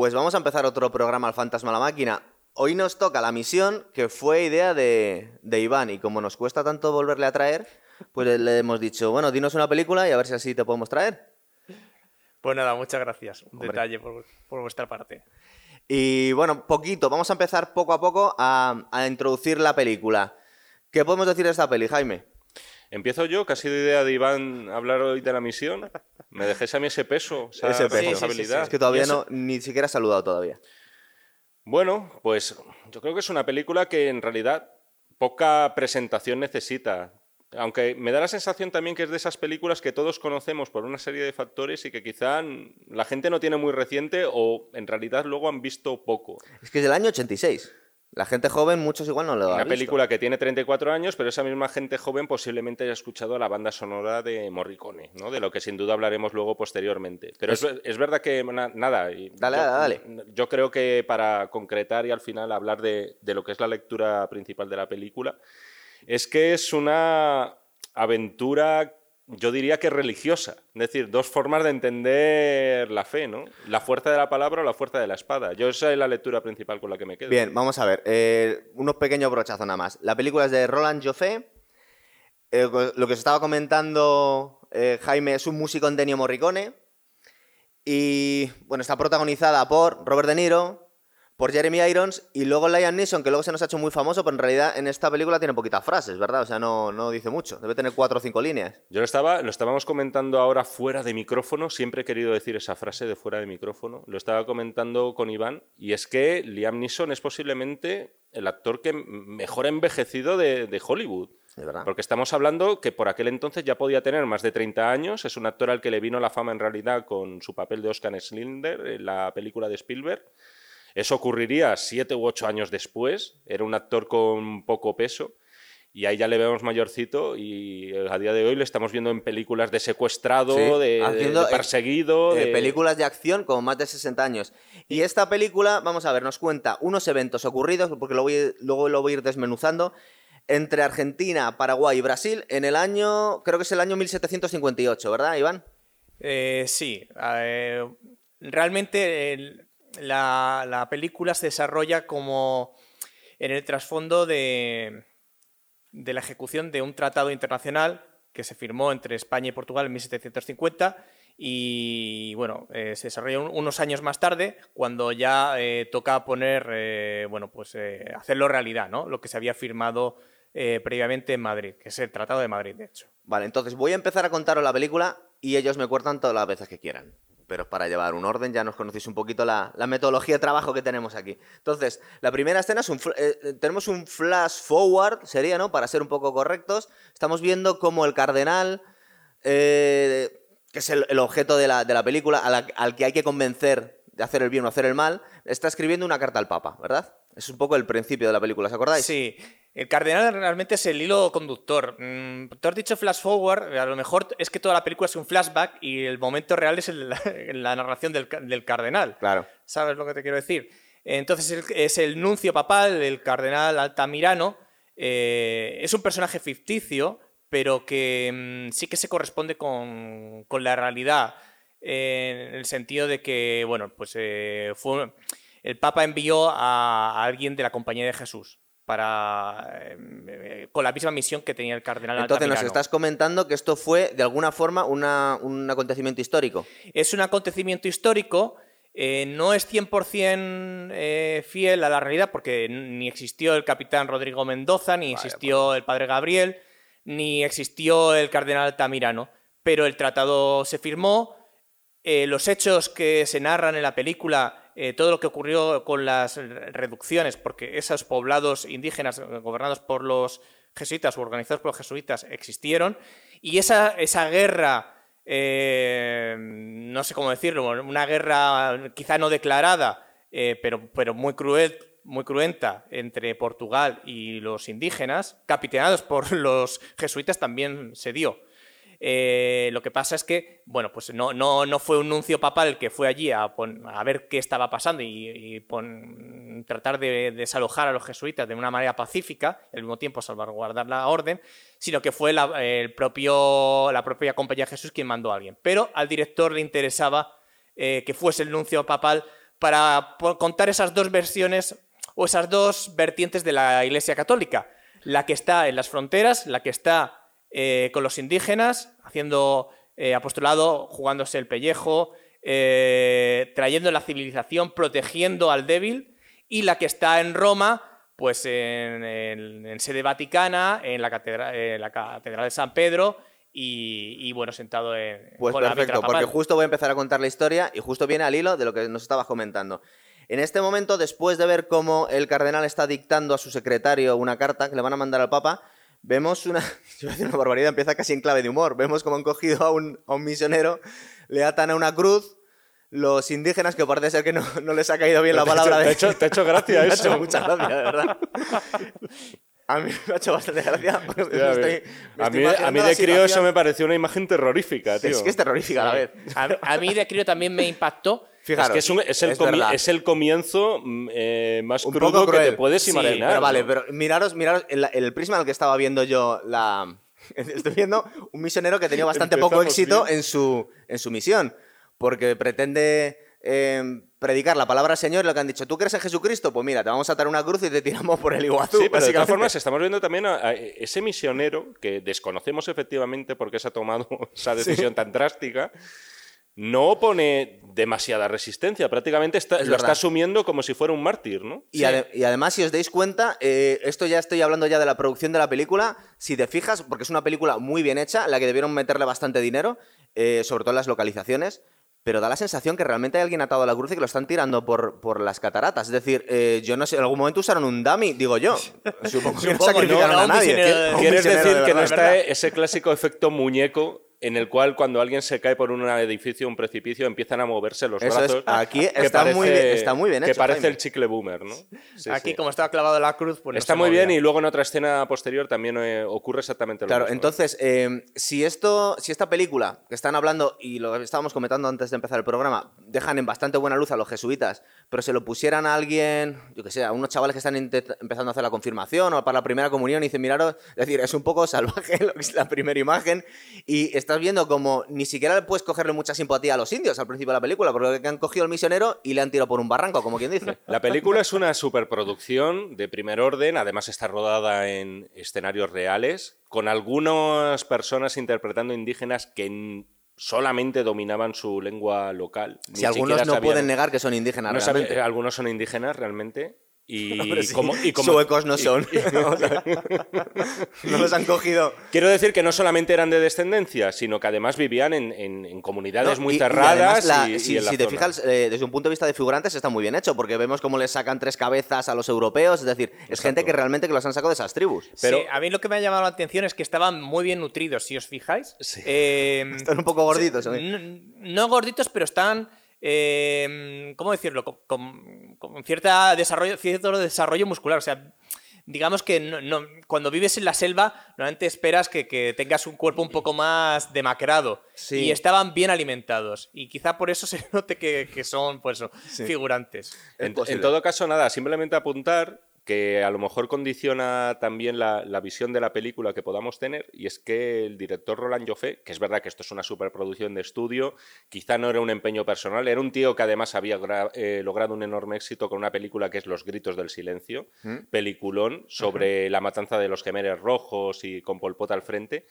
Pues vamos a empezar otro programa al Fantasma a la Máquina. Hoy nos toca la misión que fue idea de, de Iván y como nos cuesta tanto volverle a traer, pues le hemos dicho, bueno, dinos una película y a ver si así te podemos traer. Pues nada, muchas gracias. Un Hombre. detalle por, por vuestra parte. Y bueno, poquito, vamos a empezar poco a poco a, a introducir la película. ¿Qué podemos decir de esta peli, Jaime? Empiezo yo, ha sido idea de Iván hablar hoy de la misión. Me dejéis a mí ese peso, esa Ese peso. responsabilidad. Es que todavía no, ni siquiera has saludado todavía. Bueno, pues yo creo que es una película que en realidad poca presentación necesita. Aunque me da la sensación también que es de esas películas que todos conocemos por una serie de factores y que quizá la gente no tiene muy reciente o en realidad luego han visto poco. Es que es del año 86. La gente joven, muchos igual no lo ha Una visto. película que tiene 34 años, pero esa misma gente joven posiblemente haya escuchado la banda sonora de Morricone, ¿no? de lo que sin duda hablaremos luego posteriormente. Pero es, es verdad que, na- nada, y Dale, yo, dale, dale. yo creo que para concretar y al final hablar de, de lo que es la lectura principal de la película, es que es una aventura, yo diría que religiosa. Es decir, dos formas de entender la fe, ¿no? La fuerza de la palabra o la fuerza de la espada. Yo esa es la lectura principal con la que me quedo. Bien, vamos a ver. eh, unos pequeños brochazos nada más. La película es de Roland Joffé. Eh, lo que os estaba comentando eh, Jaime es un músico en Ennio Morricone. Y bueno, está protagonizada por Robert De Niro, por Jeremy Irons y luego Liam Neeson, que luego se nos ha hecho muy famoso, pero en realidad en esta película tiene poquitas frases, ¿verdad? O sea, no, no dice mucho. Debe tener cuatro o cinco líneas. Yo lo, estaba, lo estábamos comentando ahora fuera de micrófono, siempre he querido decir esa frase de fuera de micrófono, lo estaba comentando con Iván, y es que Liam Neeson es posiblemente el actor que mejor ha envejecido de, de Hollywood. Es verdad. Porque estamos hablando que por aquel entonces ya podía tener más de 30 años, es un actor al que le vino la fama en realidad con su papel de Oscar Slinder en la película de Spielberg. Eso ocurriría siete u ocho años después, era un actor con poco peso. Y ahí ya le vemos mayorcito y a día de hoy le estamos viendo en películas de secuestrado, Sí, de, de- haciendo, de perseguido. Eh, de- películas de acción con más de 60 años. Y esta película, vamos a ver, nos cuenta unos eventos ocurridos, porque lo voy- luego lo voy a ir desmenuzando, entre Argentina, Paraguay y Brasil en el año, creo que es el año 1758, ¿verdad, Iván? Eh, sí, eh, realmente el- la, la película se desarrolla como en el trasfondo de, de la ejecución de un tratado internacional que se firmó entre España y Portugal en 1750 y bueno, eh, se desarrolla un- unos años más tarde cuando ya eh, toca poner, eh, bueno, pues eh, hacerlo realidad, ¿no? Lo que se había firmado previamente en Madrid, que es el Tratado de Madrid, de hecho. Vale, entonces voy a empezar a contaros la película y ellos me cuentan todas las veces que quieran. Pero para llevar un orden ya nos conocéis un poquito la, metodología de trabajo que tenemos aquí. Entonces, la primera escena es un... eh, tenemos un flash forward, sería, ¿no? Para ser un poco correctos. Estamos viendo cómo el cardenal, eh, que es el, objeto de la, de la película, al que hay que convencer de hacer el bien o hacer el mal, está escribiendo una carta al Papa, ¿verdad? Es un poco el principio de la película, ¿os acordáis? Sí, el cardenal realmente es el hilo conductor. Mm, tú has dicho flash forward, a lo mejor es que toda la película es un flashback y el momento real es el- la narración del, ca- del cardenal. Claro. ¿Sabes lo que te quiero decir? Entonces es el nuncio papal, el cardenal Altamirano. eh, es un personaje ficticio, pero que mm, sí que se corresponde con, con la realidad. eh, en el sentido de que, bueno, pues eh, fue, el Papa envió a, alguien de la Compañía de Jesús para eh, con la misma misión que tenía el cardenal Entonces nos estás comentando que esto fue, de alguna forma, una- un acontecimiento histórico. Es un acontecimiento histórico, eh, no es 100% eh, fiel a la realidad porque ni existió el capitán Rodrigo Mendoza, ni existió el padre Gabriel, ni existió el cardenal Altamirano, pero el tratado se firmó, eh, los hechos que se narran en la película, eh, todo lo que ocurrió con las reducciones, porque esos poblados indígenas eh, gobernados por los jesuitas o organizados por los jesuitas existieron, y esa, esa guerra, eh, no sé cómo decirlo, una guerra quizá no declarada, eh, pero, pero muy cruel, muy cruenta entre Portugal y los indígenas, capitaneados por los jesuitas, también se dio. Eh, lo que pasa es que, bueno, pues no, no, no fue un nuncio papal el que fue allí a, ver qué estaba pasando y, tratar de desalojar a los jesuitas de una manera pacífica, al mismo tiempo salvaguardar la orden, sino que fue la, el propio, la propia Compañía de Jesús quien mandó a alguien. Pero al director le interesaba eh, que fuese el nuncio papal para contar esas dos versiones o esas dos vertientes de la Iglesia Católica. La que está en las fronteras, la que está eh, con los indígenas, haciendo eh, apostolado, jugándose el pellejo, eh, trayendo la civilización, protegiendo al débil, y la que está en Roma, pues en, en- en sede vaticana, en la, catedral, en la catedral de San Pedro, y, y, bueno, sentado en, Pues con perfecto, porque justo voy a empezar a contar la historia y justo viene al hilo de lo que nos estabas comentando. En este momento, después de ver cómo el cardenal está dictando a su secretario una carta que le van a mandar al Papa, vemos una. Yo voy a decir una barbaridad, empieza casi en clave de humor. Vemos cómo han cogido a un, a un misionero, le atan a una cruz. Los indígenas, que parece ser que no, no les ha caído bien la Te ha palabra hecho- de. te ha hecho- te ha hecho gracia Me ha eso. hecho mucha gracia, de verdad. A mí me ha hecho bastante gracia. porque me Ya estoy- ves. me a mí, a de crío eso me pareció una imagen terrorífica, tío. Es que es terrorífica a la vez. A, a mí de crío también me impactó. Fijaros, es que es, un- es el es comi- verdad. es el comienzo mm, eh, más un crudo que te puedes Sí, imaginar. Pero vale, pero miraros, miraros el, el prisma al que estaba viendo yo la. Estoy viendo un misionero que tenía bastante poco éxito bien. en su, en su misión. Porque pretende eh, predicar la palabra del Señor y lo que han dicho, ¿tú crees en Jesucristo? Pues mira, te vamos a atar una cruz y te tiramos por el Iguazú. Sí, pero de todas formas estamos viendo también a, a ese misionero que desconocemos efectivamente por qué se ha tomado esa decisión tan drástica. No pone demasiada resistencia, prácticamente está- Es lo está asumiendo como si fuera un mártir, ¿no? Y, ade- y además, si os dais cuenta, eh, esto ya estoy hablando ya de la producción de la película. Si te fijas, porque es una película muy bien hecha, la que debieron meterle bastante dinero, eh, sobre todo en las localizaciones. Pero da la sensación que realmente hay alguien atado a la cruz y que lo están tirando por, por las cataratas. Es decir, eh, yo no sé, en algún momento usaron un dummy, digo yo. Supongo que no sacrificaron no, a un nadie. ¿Quieres decir de que no está ese clásico efecto muñeco en el cual cuando alguien se cae por un edificio, un precipicio, empiezan a moverse los Eso es, brazos? aquí está muy bien- está muy bien Que parece Jaime. el chicle boomer, ¿no? Sí, Aquí, sí. como estaba clavado la cruz, pues no Está se muy bien y luego en otra escena posterior también eh, ocurre exactamente lo Claro, mismo. entonces, eh, si esto, si esta película que están hablando, y lo estábamos comentando antes de empezar el programa, dejan en bastante buena luz a los jesuitas, pero se lo pusieran a alguien, yo que sé, a unos chavales que están empezando a hacer la confirmación o para la primera comunión y dicen, miraros, es decir, es un poco salvaje lo que es la primera imagen, y estás viendo como ni siquiera puedes cogerle mucha simpatía a los indios al principio de la película, porque han cogido al misionero y le han tirado por un barranco, como quien dice. La película es una superproducción de primer orden, además está rodada en escenarios reales, con algunas personas interpretando indígenas que solamente dominaban su lengua local. Ni Si algunos no sabían- pueden negar que son indígenas no realmente. eh, algunos son indígenas realmente. Y, Hombre, sí, como, y como- suecos no y- son. O sea, no los han cogido. Quiero decir que no solamente eran de descendencia, sino que además vivían en, en- en comunidades No, muy cerradas. la- y- y si en la si te zona. fijas, eh, desde un punto de vista de figurantes está muy bien hecho, porque vemos cómo les sacan tres cabezas a los europeos, es decir, es gente que realmente que los han sacado de esas tribus. Pero- Sí, a mí lo que me ha llamado la atención es que estaban muy bien nutridos, si os fijáis. Sí. Eh, Están un poco gorditos. ¿eh? no gorditos, pero están. Eh, ¿Cómo decirlo? Con, con- con cierta desarrollo, cierto desarrollo muscular. O sea, digamos que no- no- cuando vives en la selva, normalmente esperas que, que tengas un cuerpo un poco más demacrado. Sí. Y estaban bien alimentados. Y quizá por eso se note que, que son pues, Sí. figurantes. En todo caso, nada, simplemente apuntar que a lo mejor condiciona también la, la visión de la película que podamos tener, y es que el director Roland Joffé, que es verdad que esto es una superproducción de estudio, quizá no era un empeño personal, era un tío que además había eh, logrado un enorme éxito con una película que es Los Gritos del Silencio, ¿Mm? peliculón sobre la matanza de los gemeres rojos y con Pol Pot al frente.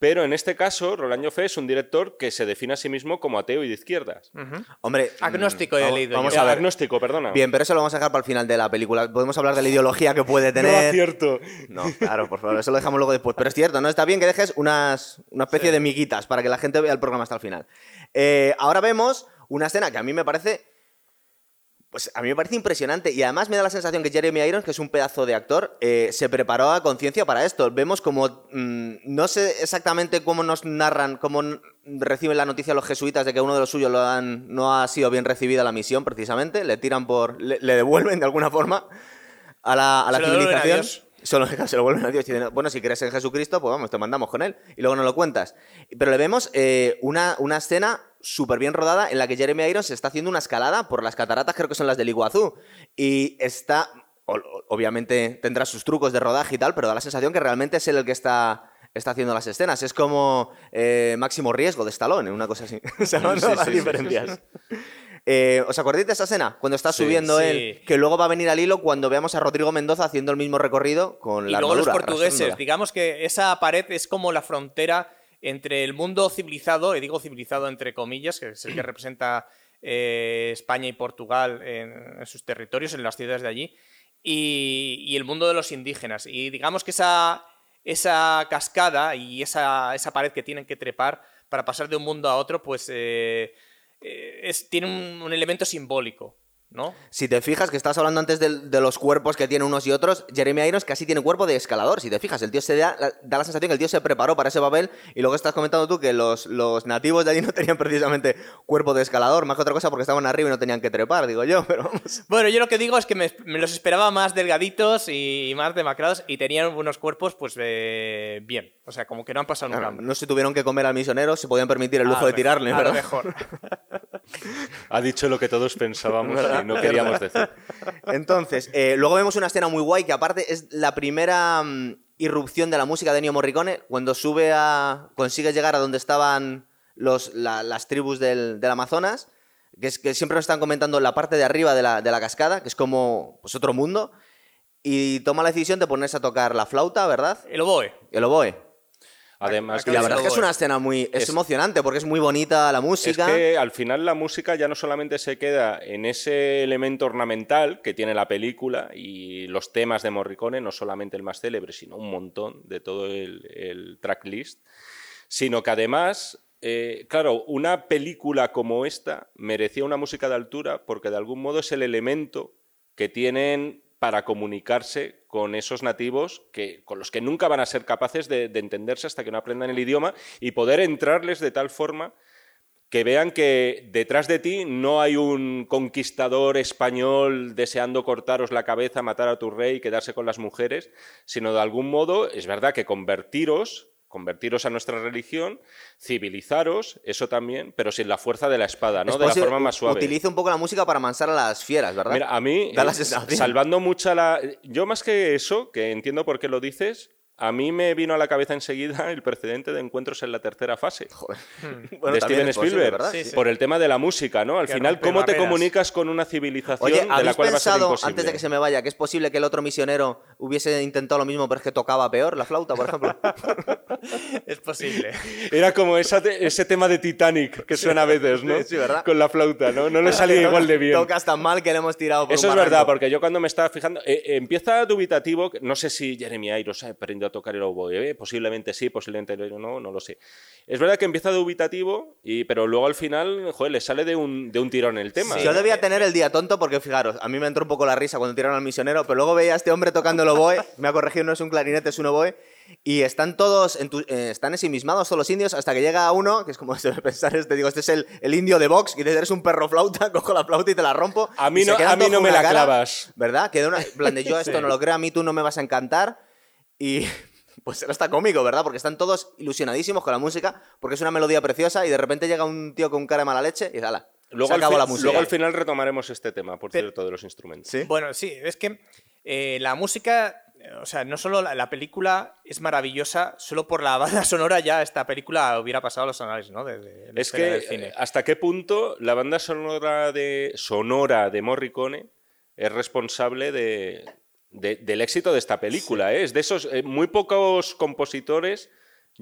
Pero en este caso, Roland Joffé es un director que se define a sí mismo como ateo y de izquierdas. Hombre, Agnóstico mm, he vamos- leído. Vamos a ver. Agnóstico, perdona. Bien, pero eso lo vamos a dejar para el final de la película. Podemos hablar de la ideología que puede No tener. acierto. No, claro, por favor, eso lo dejamos luego después. Pero es cierto, ¿no? Está bien que dejes unas, una especie de miguitas para que la gente vea el programa hasta el final. Eh, ahora vemos una escena que a mí me parece. Pues a mí me parece impresionante y además me da la sensación que Jeremy Irons, que es un pedazo de actor, eh, se preparó a conciencia para esto. Vemos como, mm, no sé exactamente cómo nos narran, cómo reciben la noticia los jesuitas de que uno de los suyos lo han, no ha sido bien recibida la misión, precisamente. Le tiran por, le, le devuelven de alguna forma a la, a la Se lo devuelven a civilización. Solo se lo vuelven a Dios y dicen, bueno, si crees en Jesucristo, pues vamos, te mandamos con él. Y luego nos lo cuentas. Pero le vemos eh, una, una escena súper bien rodada en la que Jeremy Irons está haciendo una escalada por las cataratas, creo que son las del Iguazú. Y está, obviamente tendrá sus trucos de rodaje y tal, pero da la sensación que realmente es él el que está, está haciendo las escenas. Es como eh, máximo riesgo de Stallone, una cosa así. O sea, no, Sí, no, las sí, sí, diferencias. Eh, ¿Os acordáis de esa escena? Cuando está subiendo Sí. él, que luego va a venir al hilo cuando veamos a Rodrigo Mendoza haciendo el mismo recorrido con Y la luego los portugueses. Digamos que esa pared es como la frontera entre el mundo civilizado, y digo civilizado entre comillas, que es el que representa eh, España y Portugal en, en sus territorios, en las ciudades de allí, y, y el mundo de los indígenas. Y digamos que esa, esa cascada y esa, esa pared que tienen que trepar para pasar de un mundo a otro, pues eh, eh, es- tiene un, un elemento simbólico, ¿no? Si te fijas que estás hablando antes de, los cuerpos que tienen unos y otros, Jeremy Irons casi tiene cuerpo de escalador. Si te fijas, el tío se da, da la sensación que el tío se preparó para ese papel y luego estás comentando tú que los, los nativos de allí no tenían precisamente cuerpo de escalador, más que otra cosa porque estaban arriba y no tenían que trepar, digo yo, pero vamos. Bueno, yo lo que digo es que me, me los esperaba más delgaditos y más demacrados y tenían unos cuerpos, pues, eh, bien. O sea, como que no han pasado nunca. No se tuvieron que comer al misionero, se podían permitir el lujo A lo de tirarle, a lo mejor. Ha dicho lo que todos pensábamos no queríamos decir. Entonces, eh, luego vemos una escena muy guay que aparte es la primera mm, irrupción de la música de Ennio Morricone cuando sube a... consigue llegar a donde estaban los, la- las tribus del, del Amazonas, que es que siempre nos están comentando la parte de arriba de la, de la cascada, que es como pues, otro mundo, y toma la decisión de ponerse a tocar la flauta, ¿verdad? El oboe. El oboe. Además, Y la verdad es que es una escena muy... Es, Es- emocionante porque es muy bonita la Es música. que al final la música ya no solamente se queda en ese elemento ornamental que tiene la película y los temas de Morricone, no solamente el más célebre, sino un montón de todo el, el tracklist, sino que además, eh, claro, una película como esta merecía una música de altura porque de algún modo es el elemento que tienen para comunicarse con esos nativos que, con los que nunca van a ser capaces de, de entenderse hasta que no aprendan el idioma y poder entrarles de tal forma que vean que detrás de ti no hay un conquistador español deseando cortaros la cabeza, matar a tu rey y quedarse con las mujeres, sino de algún modo, es verdad que convertiros, convertiros a nuestra religión, civilizaros, eso también, pero sin la fuerza de la espada, ¿no? Es de la forma más suave. Utiliza un poco la música para amansar a las fieras, ¿verdad? Mira, a mí, Da la eh, salvando mucha la... Yo más que eso, que entiendo por qué lo dices, a mí me vino a la cabeza enseguida el precedente de encuentros en la tercera fase. Bueno, de Steven posible, Spielberg, ¿verdad? Sí, sí. por el tema de la música, ¿no? Al Que final, ¿cómo te comunicas con una civilización Oye, de la ¿habéis cual va a ser pensado, imposible? antes de que se me vaya, que es posible que el otro misionero hubiese intentado lo mismo, pero es que tocaba peor la flauta, por ejemplo? Es posible. Era como esa te- ese tema de Titanic que suena a veces, ¿no? Sí, sí, ¿verdad? Con la flauta, ¿no? No le salía igual de bien. Tocas tan mal que le hemos tirado por Eso un es verdad, porque yo cuando me estaba fijando, eh, eh, empieza dubitativo, no sé si Jeremy Irons ha aprendido a tocar el oboe, eh, posiblemente sí, posiblemente no, no lo sé. Es verdad que empieza dubitativo, y, pero luego al final, joder, le sale de un, de un tirón el tema. Yo debía tener el día tonto porque, fijaros, a mí me entró un poco la risa cuando tiraron al misionero, pero luego veía a este hombre tocando el oboe, me ha corregido, no es un clarinete, es un oboe, y están todos, entu- eh, están ensimismados todos los indios, hasta que llega uno, que es como se debe pensar, este, digo, este es el, el indio de y dices, eres un perro flauta, cojo la flauta y te la rompo. A mí y no- a mí no me la cara, clavas. ¿Verdad? Que de una, en plan de yo esto no lo creo, a mí tú no me vas a encantar, y... Pues era hasta cómico, ¿verdad? Porque están todos ilusionadísimos con la música, porque es una melodía preciosa y de repente llega un tío con cara de mala leche y ala, Luego, se al, acabó la música. luego al final retomaremos este tema, por Pero- cierto, de los instrumentos. ¿Sí? Bueno, sí, es que eh, la música, o sea, no solo la, la película es maravillosa, solo por la banda sonora ya esta película hubiera pasado a los anales, ¿no? De, de la Es que del cine. eh, hasta qué punto la banda sonora de, sonora de Morricone es responsable de, de- del éxito de esta película. ¿eh? Es de esos eh, muy pocos compositores,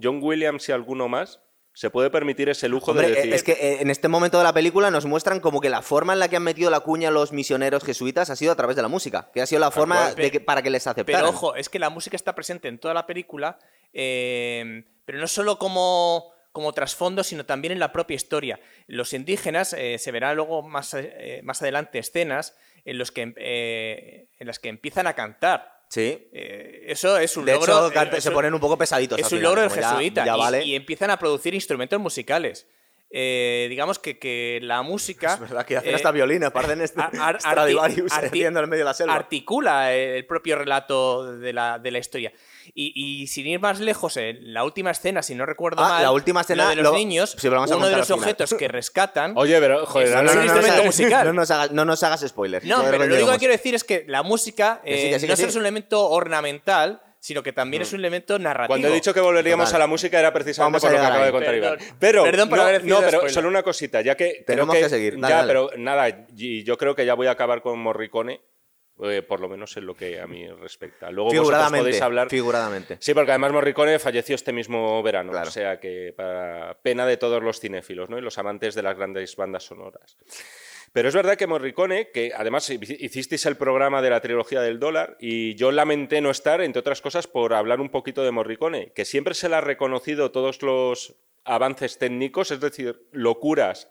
John Williams y alguno más, se puede permitir ese lujo Hombre, de decir. es que en este momento de la película nos muestran como que la forma en la que han metido la cuña los misioneros jesuitas ha sido a través de la música, que ha sido la forma cual. de que- para que les aceptaran. Pero ojo, es que la música está presente en toda la película, eh, pero no solo como, como trasfondo, sino también en la propia historia. Los indígenas, eh, se verá luego más, eh, más adelante escenas en, los que, eh, en las que empiezan a cantar. Sí. Eh, eso es un De logro. hecho, eh, se ponen un poco pesaditos. es un final, logro del ya- jesuita ya y, vale. y empiezan a producir instrumentos musicales. Eh, digamos que, que la música. Es verdad que hacen eh, hasta violines, parecen este, ar- ar- Stradivarius en medio de la selva. articula el propio relato de la, de la historia. Y, y sin ir más lejos, en la última escena, si no recuerdo Ah, mal, la última escena, lo de los lo- niños, sí, uno de los objetos que rescatan. Oye, pero joder, Es- ahora- es un instrumento musical. no nos hagas, no nos hagas spoilers. No, Joder, pero lo único que quiero decir es que la música Que sí, eh, que sí, que no sí. solo es un elemento ornamental, sino que también es un elemento narrativo. Cuando he dicho que volveríamos Total. a la música era precisamente Vamos por lo que acaba de contar Perdón. Iván. Pero, Perdón por no, haber no, pero spoiler. solo una cosita, ya que... creo Tenemos que seguir, dale, ya, dale. pero nada, y yo creo que ya voy a acabar con Morricone, eh, por lo menos en lo que a mí respecta. Luego vosotros podéis hablar... Figuradamente. Sí, porque además Morricone falleció este mismo verano, Claro. o sea que para pena de todos los cinéfilos ¿no? y los amantes de las grandes bandas sonoras. Pero es verdad que Morricone, que además hicisteis el programa de la trilogía del dólar, y yo lamenté no estar, entre otras cosas, por hablar un poquito de Morricone, que siempre se le ha reconocido todos los avances técnicos, es decir, locuras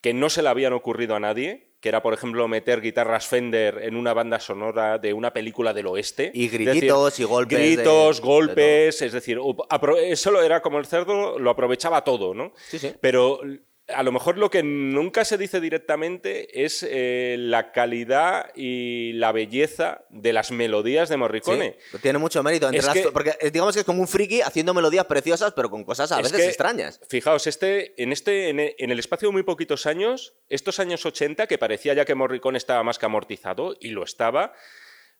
que no se le habían ocurrido a nadie, que era, por ejemplo, meter guitarras Fender en una banda sonora de una película del oeste. Y decir, grititos y golpes Gritos, de golpes, es decir, eso era como el cerdo, lo aprovechaba todo, ¿no? Sí, sí. Pero a lo mejor lo que nunca se dice directamente es eh, la calidad y la belleza de las melodías de Morricone. Sí, tiene mucho mérito. entre Es las- que- porque digamos que es como un friki haciendo melodías preciosas, pero con cosas a Es veces que, extrañas. Fijaos, este, en, este, en el espacio de muy poquitos años, estos años 80, que parecía ya que Morricone estaba más que amortizado, y lo estaba,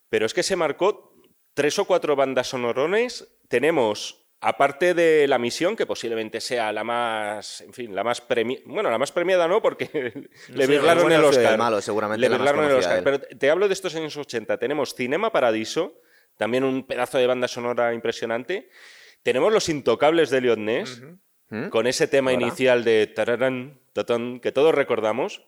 pero es que se marcó tres o cuatro bandas sonorones. Tenemos, aparte de la misión, que posiblemente sea la más, en fin, la más premiada, bueno, la más premiada no, porque le sé, birlaron el el Oscar. malo, seguramente le birlaron el Oscar. Pero te hablo de estos años 80. Tenemos Cinema Paradiso, también un pedazo de banda sonora impresionante. Tenemos Los Intocables de Elliot Ness, con ese tema Ahora. inicial de tararán, tatán, que todos recordamos.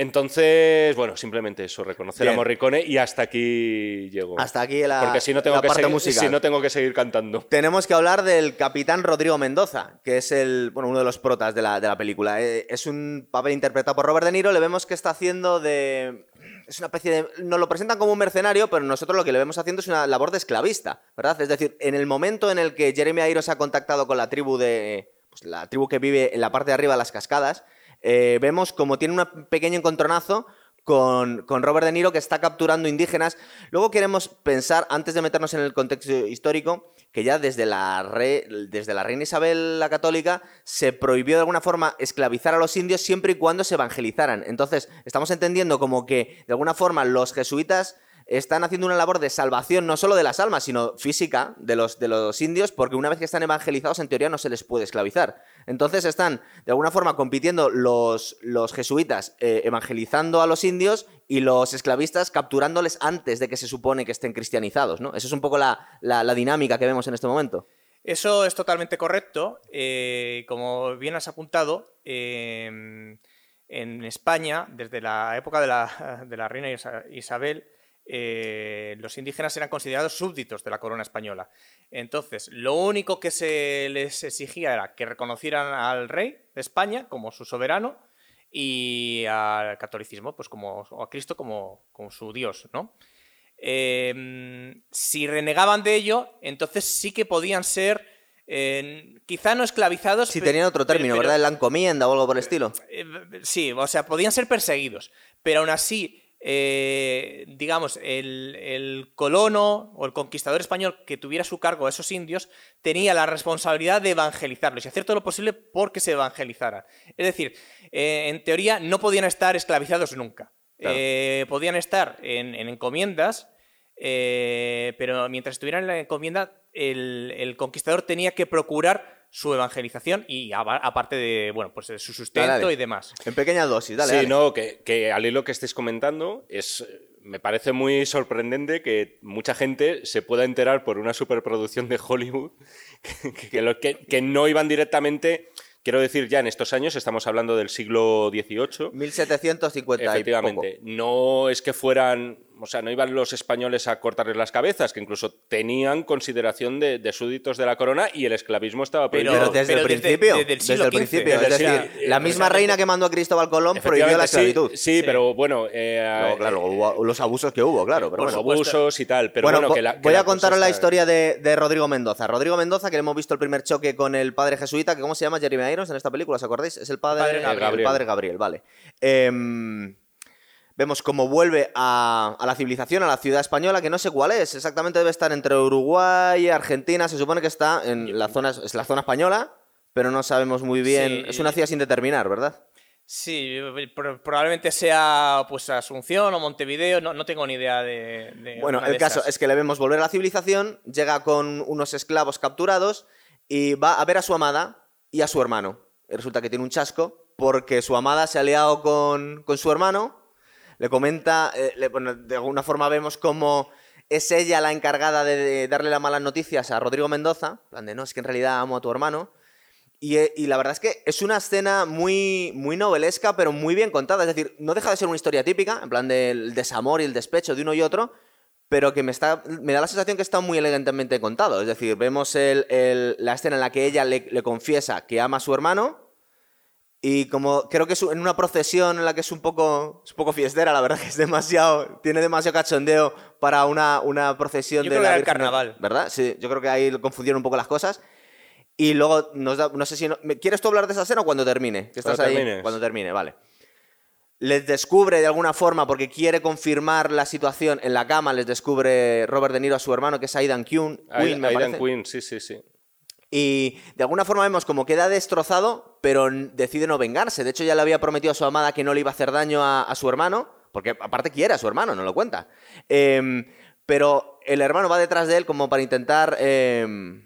Entonces, bueno, simplemente eso, reconocer Bien. a Morricone y hasta aquí llego. Hasta aquí la, Porque si no tengo la que parte seguir, musical. si no tengo que seguir cantando. Tenemos que hablar del capitán Rodrigo Mendoza, que es el, bueno, uno de los protas de la, de la película. Eh, es un papel interpretado por Robert De Niro. Le vemos que está haciendo de. Es una especie de. Nos lo presentan como un mercenario, pero nosotros lo que le vemos haciendo es una labor de esclavista, ¿verdad? Es decir, en el momento en el que Jeremy Irons ha contactado con la tribu de. Pues la tribu que vive en la parte de arriba de las cascadas, eh, vemos como tiene un pequeño encontronazo con, con Robert De Niro que está capturando indígenas. Luego queremos pensar, antes de meternos en el contexto histórico, que ya desde la, desde la reina Isabel la católica se prohibió de alguna forma esclavizar a los indios siempre y cuando se evangelizaran. Entonces, estamos entendiendo como que de alguna forma los jesuitas están haciendo una labor de salvación no solo de las almas, sino física de los, de los indios, porque una vez que están evangelizados, en teoría no se les puede esclavizar. Entonces están, de alguna forma, compitiendo los, los jesuitas eh, evangelizando a los indios y los esclavistas capturándoles antes de que se supone que estén cristianizados, ¿no? Esa es un poco la, la- dinámica que vemos en este momento. Eso es totalmente correcto. Eh, como bien has apuntado, eh, en España, desde la época de la, de la reina Isa- Isabel, eh, los indígenas eran considerados súbditos de la corona española. Entonces, lo único que se les exigía era que reconocieran al rey de España como su soberano y al catolicismo, pues como o a Cristo como, como su Dios, ¿no? Eh, si renegaban de ello, entonces sí que podían ser, eh, quizá no esclavizados. Si tenían otro término, pero- ¿verdad? La encomienda o algo por el estilo. eh, sí, o sea, podían ser perseguidos, pero aún así, eh, digamos, el, el colono o el conquistador español que tuviera a su cargo a esos indios tenía la responsabilidad de evangelizarlos y hacer todo lo posible porque se evangelizaran. Es decir, eh, en teoría no podían estar esclavizados nunca. Claro. Eh, podían estar en, en encomiendas, pero mientras estuvieran en la encomienda, el, el conquistador tenía que procurar su evangelización y aparte de, bueno, pues de su sustento Dale, dale. y demás. En pequeña dosis, dale. sí, dale. no, que, que al hilo que estáis comentando, es, me parece muy sorprendente que mucha gente se pueda enterar por una superproducción de Hollywood que, que- que lo- que- que no iban directamente. Quiero decir, ya en estos años, estamos hablando del siglo XVIII. 1750 y poco. Efectivamente, no es que fueran, o sea, no iban los españoles a cortarles las cabezas, que incluso tenían consideración de, de súbditos de la corona y el esclavismo estaba Pero- prohibido. Pero desde pero el desde- principio. desde el desde el principio. Desde es el decir, la misma reina que mandó a Cristóbal Colón prohibió la sí, esclavitud. Sí, Sí. pero bueno, eh, Luego, claro, hubo los abusos que hubo, claro. Pero los bueno. abusos y tal. Pero bueno, bueno, vo- que la- que voy a contaros la historia de, de Rodrigo Mendoza. Rodrigo Mendoza, que le hemos visto el primer choque con el padre jesuita, que ¿cómo se llama? Jeremy Irons en esta película, ¿os acordáis? Es el padre, Padre Gabriel. el padre Gabriel, vale. Em, vemos cómo vuelve a, a la civilización, a la ciudad española, que no sé cuál es. Exactamente debe estar entre Uruguay y Argentina. Se supone que está en la zona, es la zona española, pero no sabemos muy bien. Sí. Es una ciudad sin determinar, ¿verdad? Sí, pro- probablemente sea pues Asunción o Montevideo, no, no tengo ni idea de... de Bueno, el de caso esas. es que le vemos volver a la civilización, llega con unos esclavos capturados y va a ver a su amada y a su hermano. Y resulta que tiene un chasco porque su amada se ha liado con, con su hermano, le comenta, eh, bueno, de alguna forma vemos como es ella la encargada de, darle las malas noticias a Rodrigo Mendoza, en plan de no, es que en realidad amo a tu hermano. Y, eh, y la verdad es que es una escena muy, muy novelesca, pero muy bien contada. Es decir, no deja de ser una historia típica, en plan del desamor y el despecho de uno y otro, pero que me, está, me da la sensación que está muy elegantemente contado. Es decir, vemos el- el- la escena en la que ella le, le confiesa que ama a su hermano. Y como creo que es en una procesión en la que es un poco, es un poco fiestera, la verdad que es demasiado, tiene demasiado cachondeo para una, una procesión Yo de creo que era el Virgen, carnaval. ¿Verdad? Sí, yo creo que ahí confundieron un poco las cosas. Y luego nos da, no sé si no- ¿me- ¿quieres tú hablar de esa escena o cuando termine? Que estás Cuando ahí. termines. Cuando termine, vale. Les descubre de alguna forma porque quiere confirmar la situación en la cama, les descubre Robert De Niro a su hermano que es Aidan Quinn, Quinn, me Aidan parece. Quinn, sí, sí, sí. Y de alguna forma vemos como queda destrozado, pero decide no vengarse. De hecho, ya le había prometido a su amada que no le iba a hacer daño a, a su hermano, porque aparte quiere a su hermano, no lo cuenta. Em, pero el hermano va detrás de él como para intentar. em,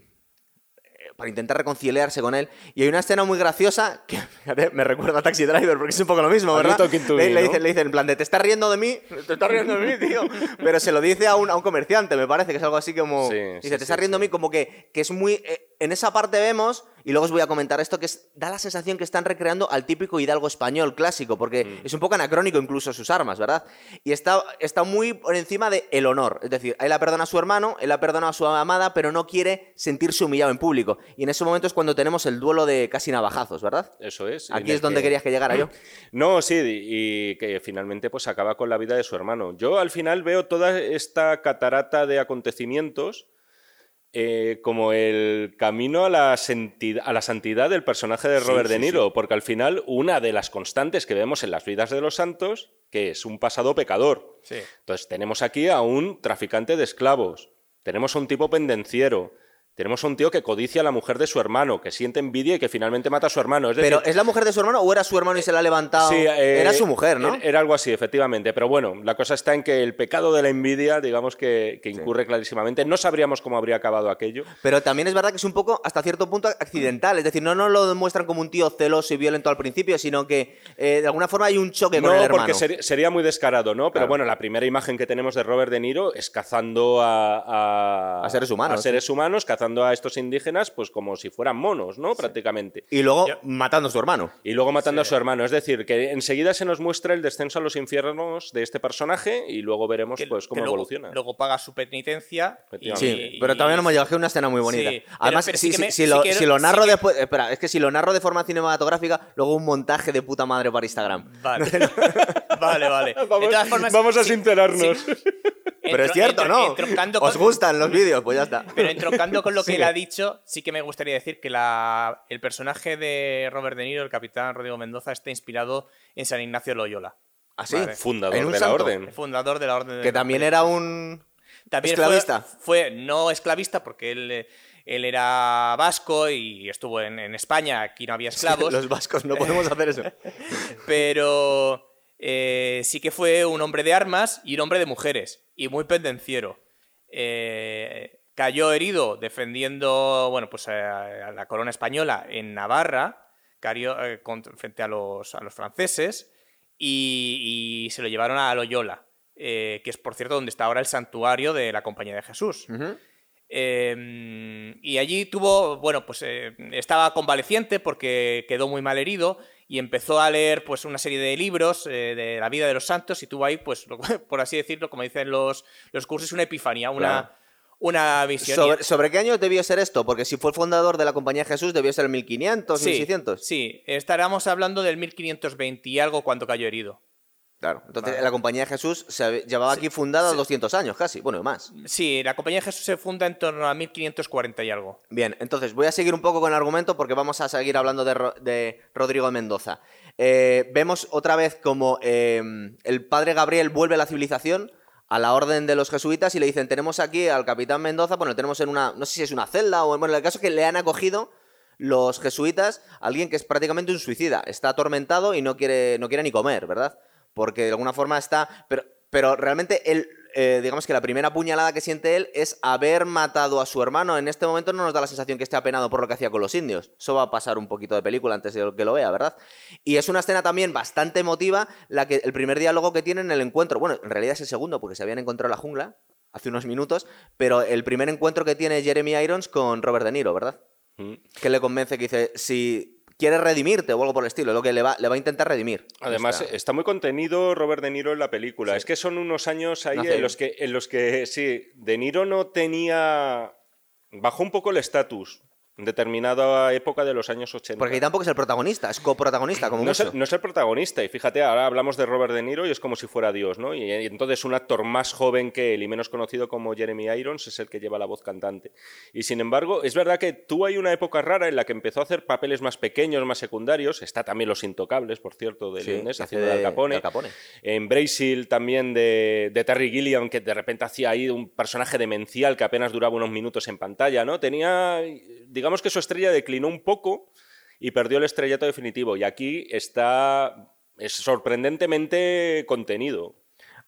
eh, para intentar reconciliarse con él. Y hay una escena muy graciosa que fíjate, me recuerda a Taxi Driver, porque es un poco lo mismo, ¿verdad? Le, ¿no? le dice en plan de, ¿te estás riendo de mí? ¿Te estás riendo de mí, tío? Pero se lo dice a un, a un comerciante, me parece, que es algo así como... Sí, dice, sí, ¿te sí, estás riendo de mí? Como que, que es muy... eh, en esa parte vemos, y luego os voy a comentar esto, que es, da la sensación que están recreando al típico hidalgo español clásico, porque Mm. es un poco anacrónico incluso sus armas, ¿verdad? Y está, está muy por encima del el honor. Es decir, él la perdona a su hermano, él la perdona a su amada, pero no quiere sentirse humillado en público. Y en ese momento es cuando tenemos el duelo de casi navajazos, ¿verdad? Eso es. Aquí es donde que- querías que llegara yo. No, sí, y que finalmente pues acaba con la vida de su hermano. Yo al final veo toda esta catarata de acontecimientos eh, como el camino a la, a la santidad del personaje de Robert sí, De Niro, porque al final una de las constantes que vemos en las vidas de los santos, que es un pasado pecador. Entonces tenemos aquí a un traficante de esclavos, tenemos a un tipo pendenciero, tenemos a un tío que codicia a la mujer de su hermano, que siente envidia y que finalmente mata a su hermano. Es Pero ¿es la mujer de su hermano o era su hermano y se la ha levantado? Sí, eh, era su mujer, ¿no? Era, algo así, efectivamente. Pero bueno, la cosa está en que el pecado de la envidia, digamos que, que incurre clarísimamente. No sabríamos cómo habría acabado aquello. Pero también es verdad que es un poco, hasta cierto punto, accidental. Es decir, no nos lo demuestran como un tío celoso y violento al principio, sino que eh, de alguna forma hay un choque con el No, hermano. porque seri- sería muy descarado, ¿no? Pero Claro. bueno, la primera imagen que tenemos de Robert De Niro es cazando a, a, A seres humanos, a seres humanos, cazando a estos indígenas, pues como si fueran monos, ¿no? Prácticamente. Y luego Yo- matando a su hermano. Y luego matando a su hermano. Es decir, que enseguida se nos muestra el descenso a los infiernos de este personaje y luego veremos Que- pues que cómo luego, evoluciona. Luego paga su penitencia. y-. Sí, pero todavía no me llegó que una escena muy bonita. Sí, pero- Además, pero si, sí que si- me- si sí lo, que- si lo sí narro que- después. Espera, es que si lo narro de forma cinematográfica, luego un montaje de puta madre para Instagram. Vale. vale, vale. Vamos, de todas formas, vamos a sí, sincerarnos. Sí. Pero es cierto, entro- ¿no? ¿Os con- gustan los vídeos? Pues ya está. Pero entroncando con lo que Sigue. él ha dicho, sí que me gustaría decir que la, el personaje de Robert De Niro, el capitán Rodrigo Mendoza, está inspirado en San Ignacio Loyola, Así. Vale. Fundador En un de la santo. orden. el fundador de la Orden de Que también era un. También esclavista. Fue, fue no esclavista porque él, él era vasco y estuvo en, en España, aquí no había esclavos, Los vascos no podemos hacer eso. pero eh, sí que fue un hombre de armas y un hombre de mujeres y muy pendenciero. Eh, cayó herido defendiendo bueno, pues, a, a la corona española en Navarra cayó, eh, frente a los, a los franceses y, y se lo llevaron a Loyola, eh, que es por cierto donde está ahora el santuario de la Compañía de Jesús. Eh, y allí tuvo, bueno, pues eh, estaba convaleciente porque quedó muy mal herido y empezó a leer pues una serie de libros eh, de la vida de los santos y tuvo ahí, pues, lo- por así decirlo, como dicen los, los cursos, una epifanía, una, Claro. una visión. ¿Sobre, sobre qué año debió ser esto? Porque si fue el fundador de la Compañía Jesús, debió ser el 1500, sí, 1600. sí, estaríamos hablando del 1520 y algo cuando cayó herido. Claro. Entonces, Vale. la Compañía Jesús se llevaba aquí fundada 200 años casi. Bueno, más. Sí, la Compañía de Jesús se funda en torno a 1540 y algo. Bien, entonces voy a seguir un poco con el argumento porque vamos a seguir hablando de, Ro- de Rodrigo Mendoza. Eh, vemos otra vez como eh, el padre Gabriel vuelve a la civilización, a la orden de los jesuitas, y le dicen, tenemos aquí al capitán Mendoza, bueno, lo tenemos en una, no sé si es una celda o, bueno, el caso es que le han acogido, los jesuitas a alguien que es prácticamente un suicida. Está atormentado y no quiere, no quiere ni comer, ¿verdad? Porque de alguna forma está... Pero, pero realmente él, eh, digamos que la primera puñalada que siente él es haber matado a su hermano. En este momento no nos da la sensación que esté apenado por lo que hacía con los indios. Eso va a pasar un poquito de película antes de que lo vea, ¿verdad? Y es una escena también bastante emotiva, la que, el primer diálogo que tienen en el encuentro. Bueno, en realidad es el segundo, porque se habían encontrado en la jungla hace unos minutos, pero el primer encuentro que tiene Jeremy Irons con Robert De Niro, ¿verdad? Mm. Que le convence que dice, si quiere redimirte o algo por el estilo, lo que le va, le va a intentar redimir. Además, Está- está muy contenido Robert De Niro en la película. Es que son unos años ahí en los que, en los que sí, De Niro no tenía. Bajó un poco el estatus en determinada época de los años 80. Porque ahí tampoco es el protagonista, es coprotagonista, como no es, el, no es el protagonista. Y fíjate, ahora hablamos de Robert De Niro y es como si fuera Dios, ¿no? Y, y entonces un actor más joven que él y menos conocido como Jeremy Irons es el que lleva la voz cantante. Y sin embargo, es verdad que tuvo ahí una época rara en la que empezó a hacer papeles más pequeños, más secundarios. Está también Los Intocables, por cierto, de Sí, haciendo de Al Capone. de Al Capone. En Brasil también de, de Terry Gilliam, que de repente hacía ahí un personaje demencial que apenas duraba unos minutos en pantalla, ¿no? Tenía, digamos que su estrella declinó un poco y perdió el estrellato definitivo. Y aquí está es sorprendentemente contenido.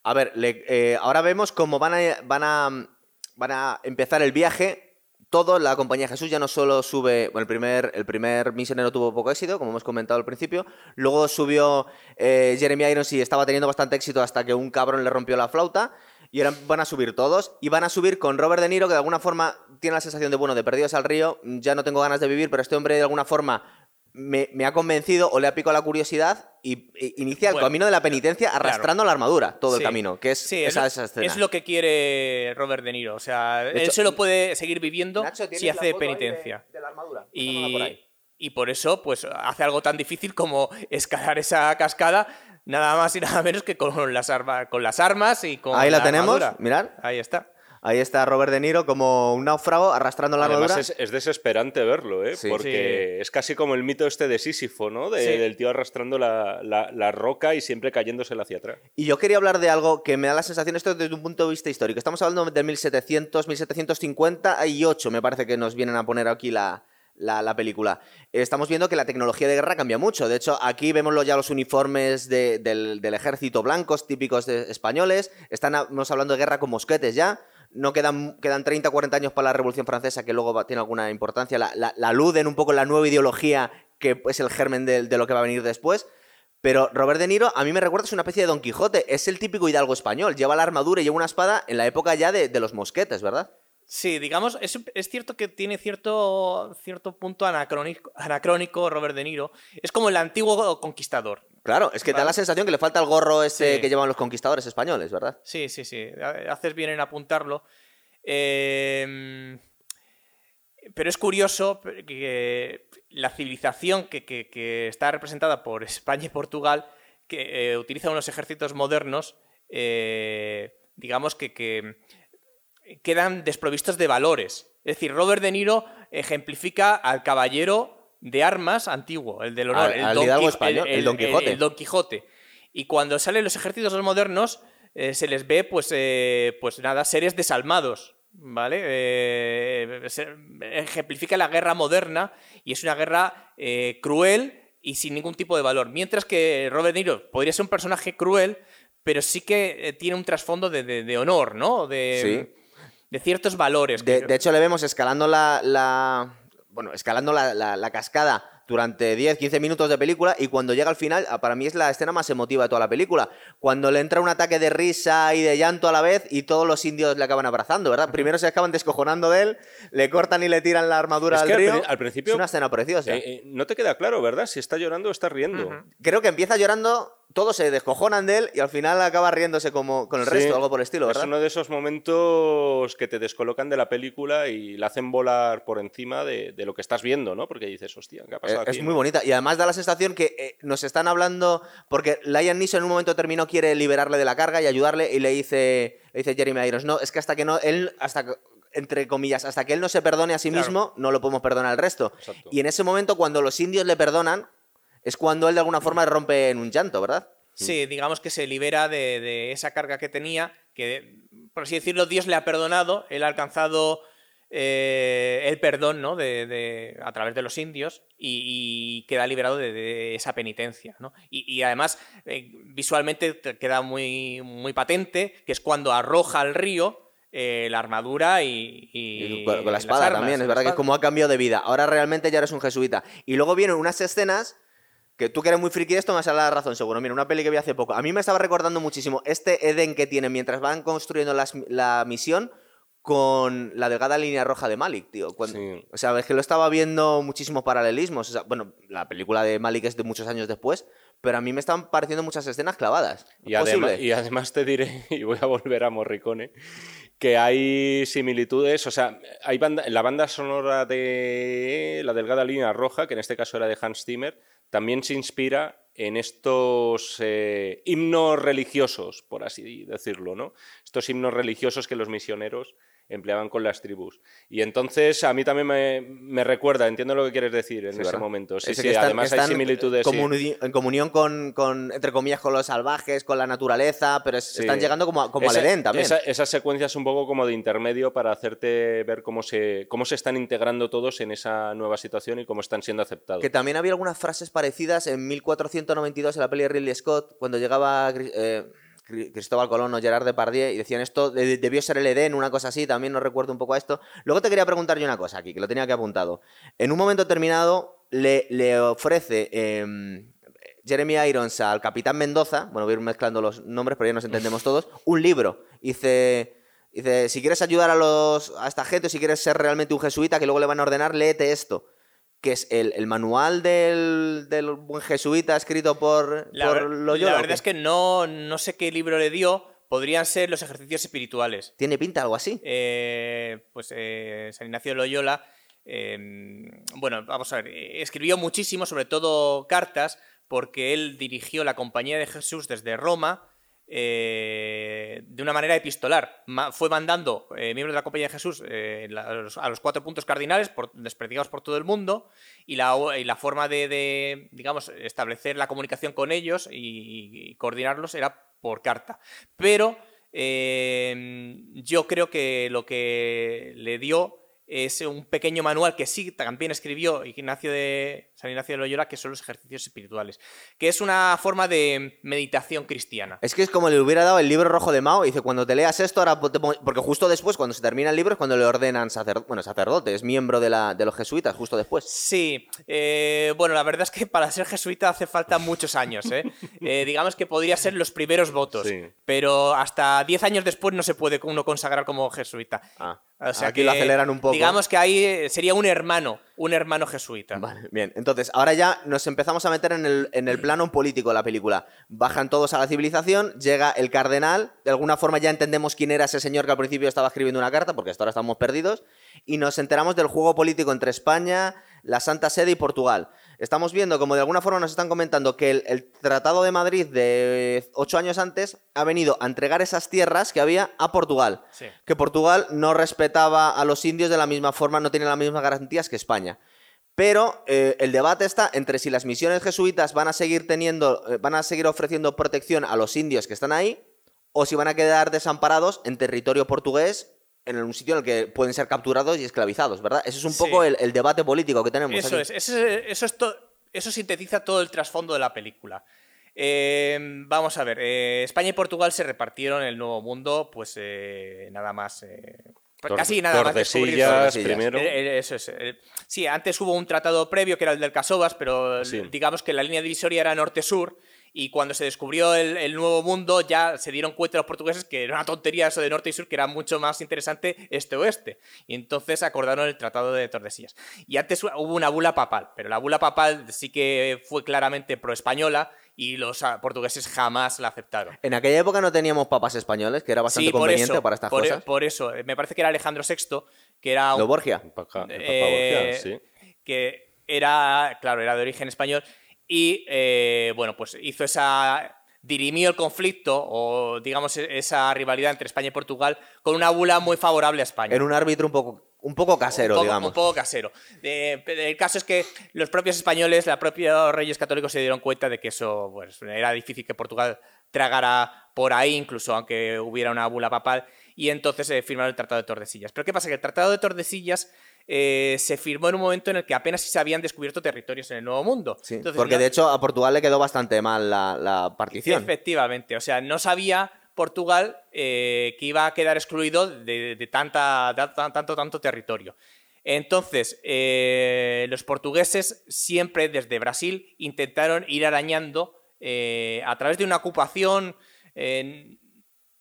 A ver, eh, ahora vemos cómo van a, van, a, van a empezar el viaje. Todo, la compañía Jesús ya no solo sube. Bueno, el primer, el primer misionero tuvo poco éxito, como hemos comentado al principio. Luego subió eh, Jeremy Irons y estaba teniendo bastante éxito hasta que un cabrón le rompió la flauta. Y ahora van a subir todos. Y van a subir con Robert De Niro, que de alguna forma tiene la sensación de, bueno, de perdidos al río. Ya no tengo ganas de vivir, pero este hombre de alguna forma me, me ha convencido o le ha picado la curiosidad y, y inicia el Bueno, camino de la penitencia arrastrando la armadura todo el camino, que es Sí, esa, lo- esa escena. es lo que quiere Robert De Niro. O sea, él hecho, se lo puede seguir viviendo Nacho, ¿tienes si hace de- penitencia. de la armadura? Por Y, ahí. y por eso, pues, hace algo tan difícil como escalar esa cascada, nada más y nada menos que con las, arma- con las armas y con Ahí la tenemos, armadura. mirad. Ahí está. Ahí está Robert De Niro como un náufrago arrastrando la Además, armadura. es, es desesperante verlo, ¿eh? Sí. Porque es casi como el mito este de Sísifo, ¿no? De- Sí. Del tío arrastrando la, la- la roca y siempre cayéndosela hacia atrás. Y yo quería hablar de algo que me da la sensación, esto desde un punto de vista histórico. Estamos hablando de 1700, 1758, me parece que nos vienen a poner aquí la, la- la película. Estamos viendo que la tecnología de guerra cambia mucho. De hecho, aquí vemos ya los uniformes de- del, ejército blancos típicos de españoles. Estamos hablando de guerra con mosquetes ya. No quedan, quedan 30 o 40 años para la Revolución Francesa, que luego tiene alguna importancia. La, la- aluden un poco la nueva ideología que es el germen de, de lo que va a venir después. Pero Robert De Niro a mí me recuerda es una especie de Don Quijote. Es el típico hidalgo español. Lleva la armadura y lleva una espada en la época ya de, de los mosquetes, ¿verdad? Sí, digamos, es, es cierto que tiene cierto, cierto punto anacrónico, anacrónico Robert De Niro. Es como el antiguo conquistador. Claro, es que da la sensación que le falta el gorro ese Sí. que llevan los conquistadores españoles, ¿verdad? Sí, sí, sí. ha- Haces bien en apuntarlo. Eh, pero es curioso que la civilización que, que- que está representada por España y Portugal, que eh, utiliza unos ejércitos modernos, eh, digamos que, que quedan desprovistos de valores. Es decir, Robert De Niro ejemplifica al caballero de armas antiguo, el del honor, Al- el, al Don hidalgo español, el Don Quijote. el Don Quijote. Y cuando salen los ejércitos modernos, eh, se les ve, pues, eh, pues nada, seres desalmados, ¿vale? Eh, se- ejemplifica la guerra moderna y es una guerra eh, cruel y sin ningún tipo de valor. Mientras que Robert De Niro podría ser un personaje cruel, pero sí que tiene un trasfondo de, de- de honor, ¿no? De, de ciertos valores. De, de hecho, le vemos escalando la. la- bueno, escalando la, la- la cascada durante 10, 15 minutos de película y cuando llega al final, ah, para mí es la escena más emotiva de toda la película. Cuando le entra un ataque de risa y de llanto a la vez y todos los indios le acaban abrazando, ¿verdad? Primero se acaban descojonando de él, le cortan y le tiran la armadura Es al que río. al principio- Es una escena preciosa. Eh, eh, no te queda claro, ¿verdad? Si está llorando o está riendo. Creo que empieza llorando, todos se descojonan de él y al final acaba riéndose como con el Sí, resto, algo por el estilo, Es ¿verdad? uno de esos momentos que te descolocan de la película y la hacen volar por encima de, de lo que estás viendo, ¿no? Porque dices, hostia, ¿qué ha pasado Eh, aquí? Es muy bonita. Y además da la sensación que eh, nos están hablando. Porque Liam Neeson en un momento determinado quiere liberarle de la carga y ayudarle. Y le dice, le dice Jeremy Irons: No, es que hasta que no. Él, hasta que- entre comillas, hasta que él no se perdone a sí Claro. mismo, no lo podemos perdonar al resto. Exacto. Y en ese momento, cuando los indios le perdonan, es cuando él de alguna forma rompe en un llanto, ¿verdad? Sí, digamos que se libera de, de esa carga que tenía, que, por así decirlo, Dios le ha perdonado, él ha alcanzado eh, el perdón ¿no? de, de- a través de los indios y, y queda liberado de, de esa penitencia. ¿no? Y, y además, eh, visualmente te queda muy, muy patente, que es cuando arroja al río eh, la armadura y, y Y con, con la espada armas, también, es verdad que es como ha cambiado de vida. Ahora realmente ya eres un jesuita. Y luego vienen unas escenas que tú que eres muy friki de esto me has dado la razón, seguro. Mira, una peli que vi hace poco. A mí me estaba recordando muchísimo este Eden que tiene mientras van construyendo las- la misión con la delgada línea roja de Malik, tío. Cuando- Sí. O sea, es que lo estaba viendo muchísimos paralelismos. O sea, bueno, la película de Malik es de muchos años después, pero a mí me están pareciendo muchas escenas clavadas. Y, además, y además te diré, y voy a volver a Morricone, que hay similitudes, o sea, hay banda, la banda sonora de La Delgada Línea Roja, que en este caso era de Hans Zimmer, también se inspira en estos eh, himnos religiosos, por así decirlo, ¿no? Estos himnos religiosos que los misioneros empleaban con las tribus. Y entonces a mí también me, me recuerda, entiendo lo que quieres decir en Sí, ese ¿verdad? momento. Sí, Ese sí, que están- además que hay están similitudes. sí. comuni- En comunión con, con, entre comillas, con los salvajes, con la naturaleza, pero es- Sí. están llegando como, a- como Esa- al Edén también. Esa, esa secuencia es un poco como de intermedio para hacerte ver cómo se, cómo se están integrando todos en esa nueva situación y cómo están siendo aceptados. Que también había algunas frases parecidas en 1492 en la peli de Ridley Scott, cuando llegaba eh, Cristóbal Colón o Gerard Depardieu y decían esto de- debió ser el Edén, una cosa así, también no recuerdo un poco a esto. Luego te quería preguntar yo una cosa aquí, que lo tenía aquí apuntado. En un momento determinado le, le ofrece em, Jeremy Irons al Capitán Mendoza, bueno, voy a ir mezclando los nombres, pero ya nos entendemos todos, un libro. Dice, dice si quieres ayudar a, los, a esta gente o si quieres ser realmente un jesuita, que luego le van a ordenar, léete esto. Que es el, el manual del, del buen jesuita escrito por, La, por Loyola. la ¿o verdad es que no, no sé qué libro le dio. Podrían ser los ejercicios espirituales. Tiene pinta algo así. Eh, pues eh, San Ignacio de Loyola, eh, bueno, vamos a ver, eh, escribió muchísimo, sobre todo cartas, porque él dirigió la Compañía de Jesús desde Roma eh, de una manera epistolar. Fue mandando eh, miembros de la Compañía de Jesús eh, a, los, cuatro puntos cardinales, por, por todo el mundo, y la, forma de, digamos, establecer la comunicación con ellos y, y coordinarlos era por carta. Pero yo creo que lo que le dio es un pequeño manual que sí también escribió Ignacio de San Ignacio de Loyola, que son los ejercicios espirituales, que es una forma de meditación cristiana. Es que es como le hubiera dado el libro rojo de Mao y dice, cuando te leas esto, ahora te pongo-". Porque justo después, cuando se termina el libro, es cuando le ordenan sacerdote, bueno, sacerdote, es miembro de, la, de los jesuitas, justo después. Sí, eh, bueno, la verdad es que para ser jesuita hace falta muchos años, ¿eh? Eh, digamos que podría ser los primeros votos, Sí. pero hasta 10 años después no se puede uno consagrar como jesuita. Ah, O sea aquí que, lo aceleran un poco. Digamos que ahí sería un hermano, un hermano jesuita. Vale, bien. Entonces, ahora ya nos empezamos a meter en el, en el plano político de la película. Bajan todos a la civilización, llega el cardenal, de alguna forma ya entendemos quién era ese señor que al principio estaba escribiendo una carta, porque hasta ahora estamos perdidos, y nos enteramos del juego político entre España, la Santa Sede y Portugal. Estamos viendo como de alguna forma nos están comentando que el, el Tratado de Madrid de ocho años antes ha venido a entregar esas tierras que había a Portugal. Sí. Que Portugal no respetaba a los indios de la misma forma, no tenía las mismas garantías que España. Pero eh, el debate está entre si las misiones jesuitas van a seguir teniendo, eh, van a seguir ofreciendo protección a los indios que están ahí, o si van a quedar desamparados en territorio portugués, en un sitio en el que pueden ser capturados y esclavizados, ¿verdad? Ese es un Sí. poco el, el debate político que tenemos. Eso aquí. es, eso, es to- eso sintetiza todo el trasfondo de la película. Eh, vamos a ver, eh, España y Portugal se repartieron el Nuevo Mundo, pues eh, nada más, casi nada más. descubrir- Tordesillas primero. Eh, eh, Eso es. eh, Sí, antes hubo un tratado previo que era el del Casovas, pero Sí. digamos que la línea divisoria era norte-sur. Y cuando se descubrió el, el nuevo mundo, ya se dieron cuenta los portugueses que era una tontería eso de norte y sur, que era mucho más interesante este-oeste. Y entonces acordaron el Tratado de Tordesillas. Y antes hubo una bula papal, pero la bula papal sí que fue claramente pro-española y los ah, portugueses jamás la aceptaron. En aquella época no teníamos papas españoles, que era bastante Sí, por conveniente eso, para estas por, e- cosas. por eso. Eh, Me parece que era Alejandro VI, que era un, Lo Borgia. Papa- Papa Eh, Borgia, sí. que era, claro, era de origen español y, eh, bueno, pues hizo esa dirimió el conflicto o digamos e- esa rivalidad entre España y Portugal con una bula muy favorable a España. Era un árbitro un poco, un poco casero, un poco, digamos. un poco casero. Eh, el caso es que los propios españoles, los propios reyes católicos se dieron cuenta de que eso pues, era difícil que Portugal tragara por ahí, incluso aunque hubiera una bula papal. y entonces eh, firmaron el Tratado de Tordesillas. Pero ¿qué pasa? Que el Tratado de Tordesillas eh, se firmó en un momento en el que apenas se habían descubierto territorios en el Nuevo Mundo. Sí, Entonces, porque no- de hecho a Portugal le quedó bastante mal la, la partición. Efectivamente, o sea, no sabía Portugal eh, que iba a quedar excluido de, de tanta, de tanto, tanto territorio. Entonces, eh, los portugueses siempre desde Brasil intentaron ir arañando eh, a través de una ocupación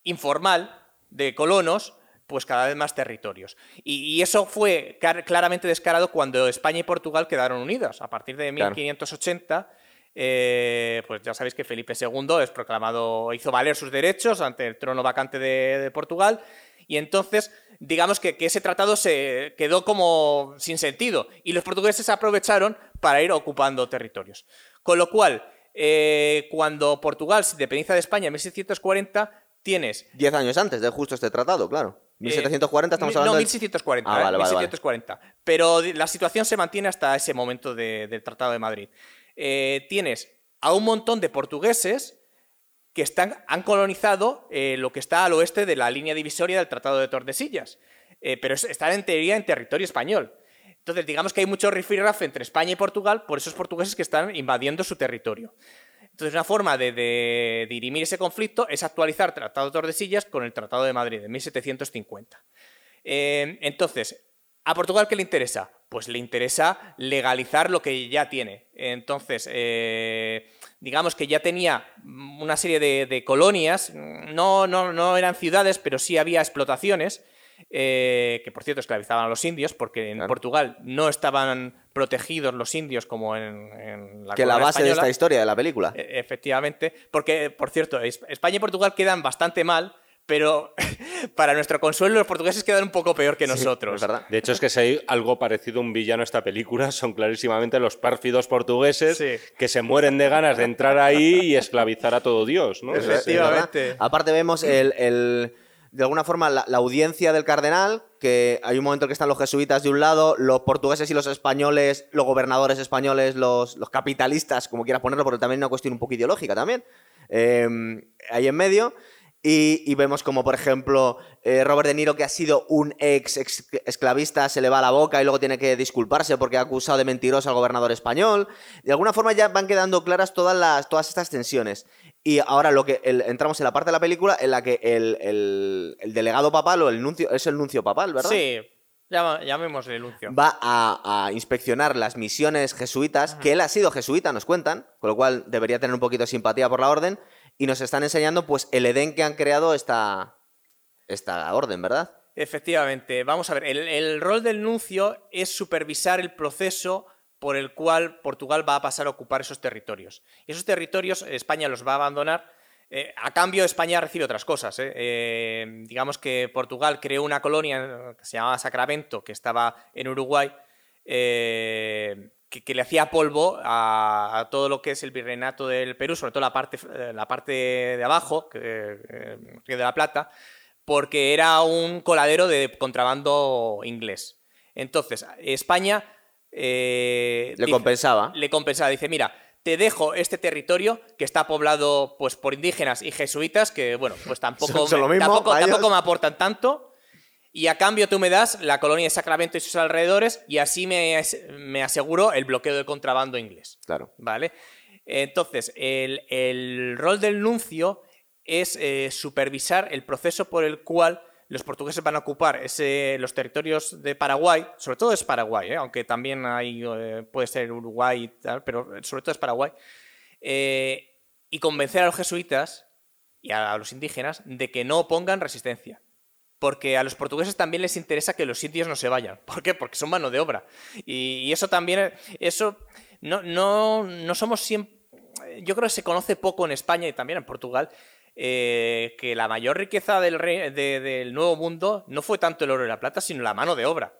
informal de colonos, pues cada vez más territorios. Y, y eso fue claramente descarado cuando España y Portugal quedaron unidas. A partir de Claro. 1580, eh, pues ya sabéis que Felipe II es proclamado, hizo valer sus derechos ante el trono vacante de, de Portugal. Y entonces, digamos que, que ese tratado se quedó como sin sentido. Y los portugueses aprovecharon para ir ocupando territorios. Con lo cual, eh, cuando Portugal se independiza de España en 1640, tienes Diez años antes de justo este tratado, claro. 1740 estamos Eh, hablando No, del- 1740. Ah, vale, vale, vale. 1740. Pero la situación se mantiene hasta ese momento de- del Tratado de Madrid. Eh, tienes a un montón de portugueses que están, han colonizado eh, lo que está al oeste de la línea divisoria del Tratado de Tordesillas. Eh, pero es- están en teoría en territorio español. Entonces, digamos que hay mucho rifirrafe entre España y Portugal por esos portugueses que están invadiendo su territorio. Entonces, una forma de, de dirimir ese conflicto es actualizar el Tratado de Tordesillas con el Tratado de Madrid de 1750. Eh, entonces, ¿a Portugal qué le interesa? Pues le interesa legalizar lo que ya tiene. Entonces, eh, digamos que ya tenía una serie de, de colonias, no, no, no eran ciudades, pero sí había explotaciones. eh, que por cierto esclavizaban a los indios, porque en Claro. Portugal no estaban protegidos los indios como en, en la que la base de esta historia de la película. E- Efectivamente, porque, por cierto, es- España y Portugal quedan bastante mal, pero para nuestro consuelo los portugueses quedan un poco peor que nosotros. Es verdad. De hecho, es que si hay algo parecido a un villano a esta película, son clarísimamente los pérfidos portugueses Sí. que se mueren de ganas de entrar ahí y esclavizar a todo Dios, Efectivamente. Aparte vemos el, el- de alguna forma la, la audiencia del cardenal, que hay un momento en que están los jesuitas de un lado, los portugueses y los españoles, los gobernadores españoles, los, los capitalistas, como quieras ponerlo, porque también es una cuestión un poco ideológica también, eh, ahí en medio. Y, y vemos como, por ejemplo, eh, Robert De Niro, que ha sido un ex, ex esclavista, se le va la boca y luego tiene que disculparse porque ha acusado de mentiroso al gobernador español. De alguna forma ya van quedando claras todas, las, todas estas tensiones. Y ahora lo que el- entramos en la parte de la película en la que el, el- el delegado papal o el nuncio, es el nuncio papal, ¿verdad? Sí, llamémosle Luncio. Va a, a inspeccionar las misiones jesuitas, que él ha sido jesuita, nos cuentan, con lo cual debería tener un poquito de simpatía por la orden, y nos están enseñando pues el Edén que han creado esta, esta orden, ¿verdad? Efectivamente, vamos a ver, el, rol del nuncio es supervisar el proceso por el cual Portugal va a pasar a ocupar esos territorios. Esos territorios España los va a abandonar. eh, a cambio, España recibe otras cosas. ¿eh? Eh, digamos que Portugal creó una colonia que se llamaba Sacramento, que estaba en Uruguay, eh, que, que le hacía polvo a, a todo lo que es el virreinato del Perú, sobre todo la parte, eh, la parte de abajo, que, eh, Río de la Plata, porque era un coladero de contrabando inglés. Entonces, España... eh, Le dice- compensaba. Le compensaba. Dice, mira, te dejo este territorio que está poblado pues, por indígenas y jesuitas, que, bueno, pues tampoco, me, mismo tampoco, tampoco me aportan tanto. Y a cambio tú me das la colonia de Sacramento y sus alrededores y así me, me aseguro el bloqueo del contrabando inglés. Claro. ¿Vale? Entonces, el, el rol del nuncio es eh, supervisar el proceso por el cual los portugueses van a ocupar ese, los territorios de Paraguay, sobre todo es Paraguay, ¿eh? aunque también hay, eh, puede ser Uruguay y tal, pero sobre todo es Paraguay, y convencer a los jesuitas y a los indígenas de que no opongan resistencia. Porque a los portugueses también les interesa que los indios no se vayan. ¿Por qué? Porque son mano de obra. Y, eso también, eso no, no, no somos siempre... Yo creo que se conoce poco en España y también en Portugal eh, que la mayor riqueza del, del Nuevo Mundo no fue tanto el oro y la plata, sino la mano de obra.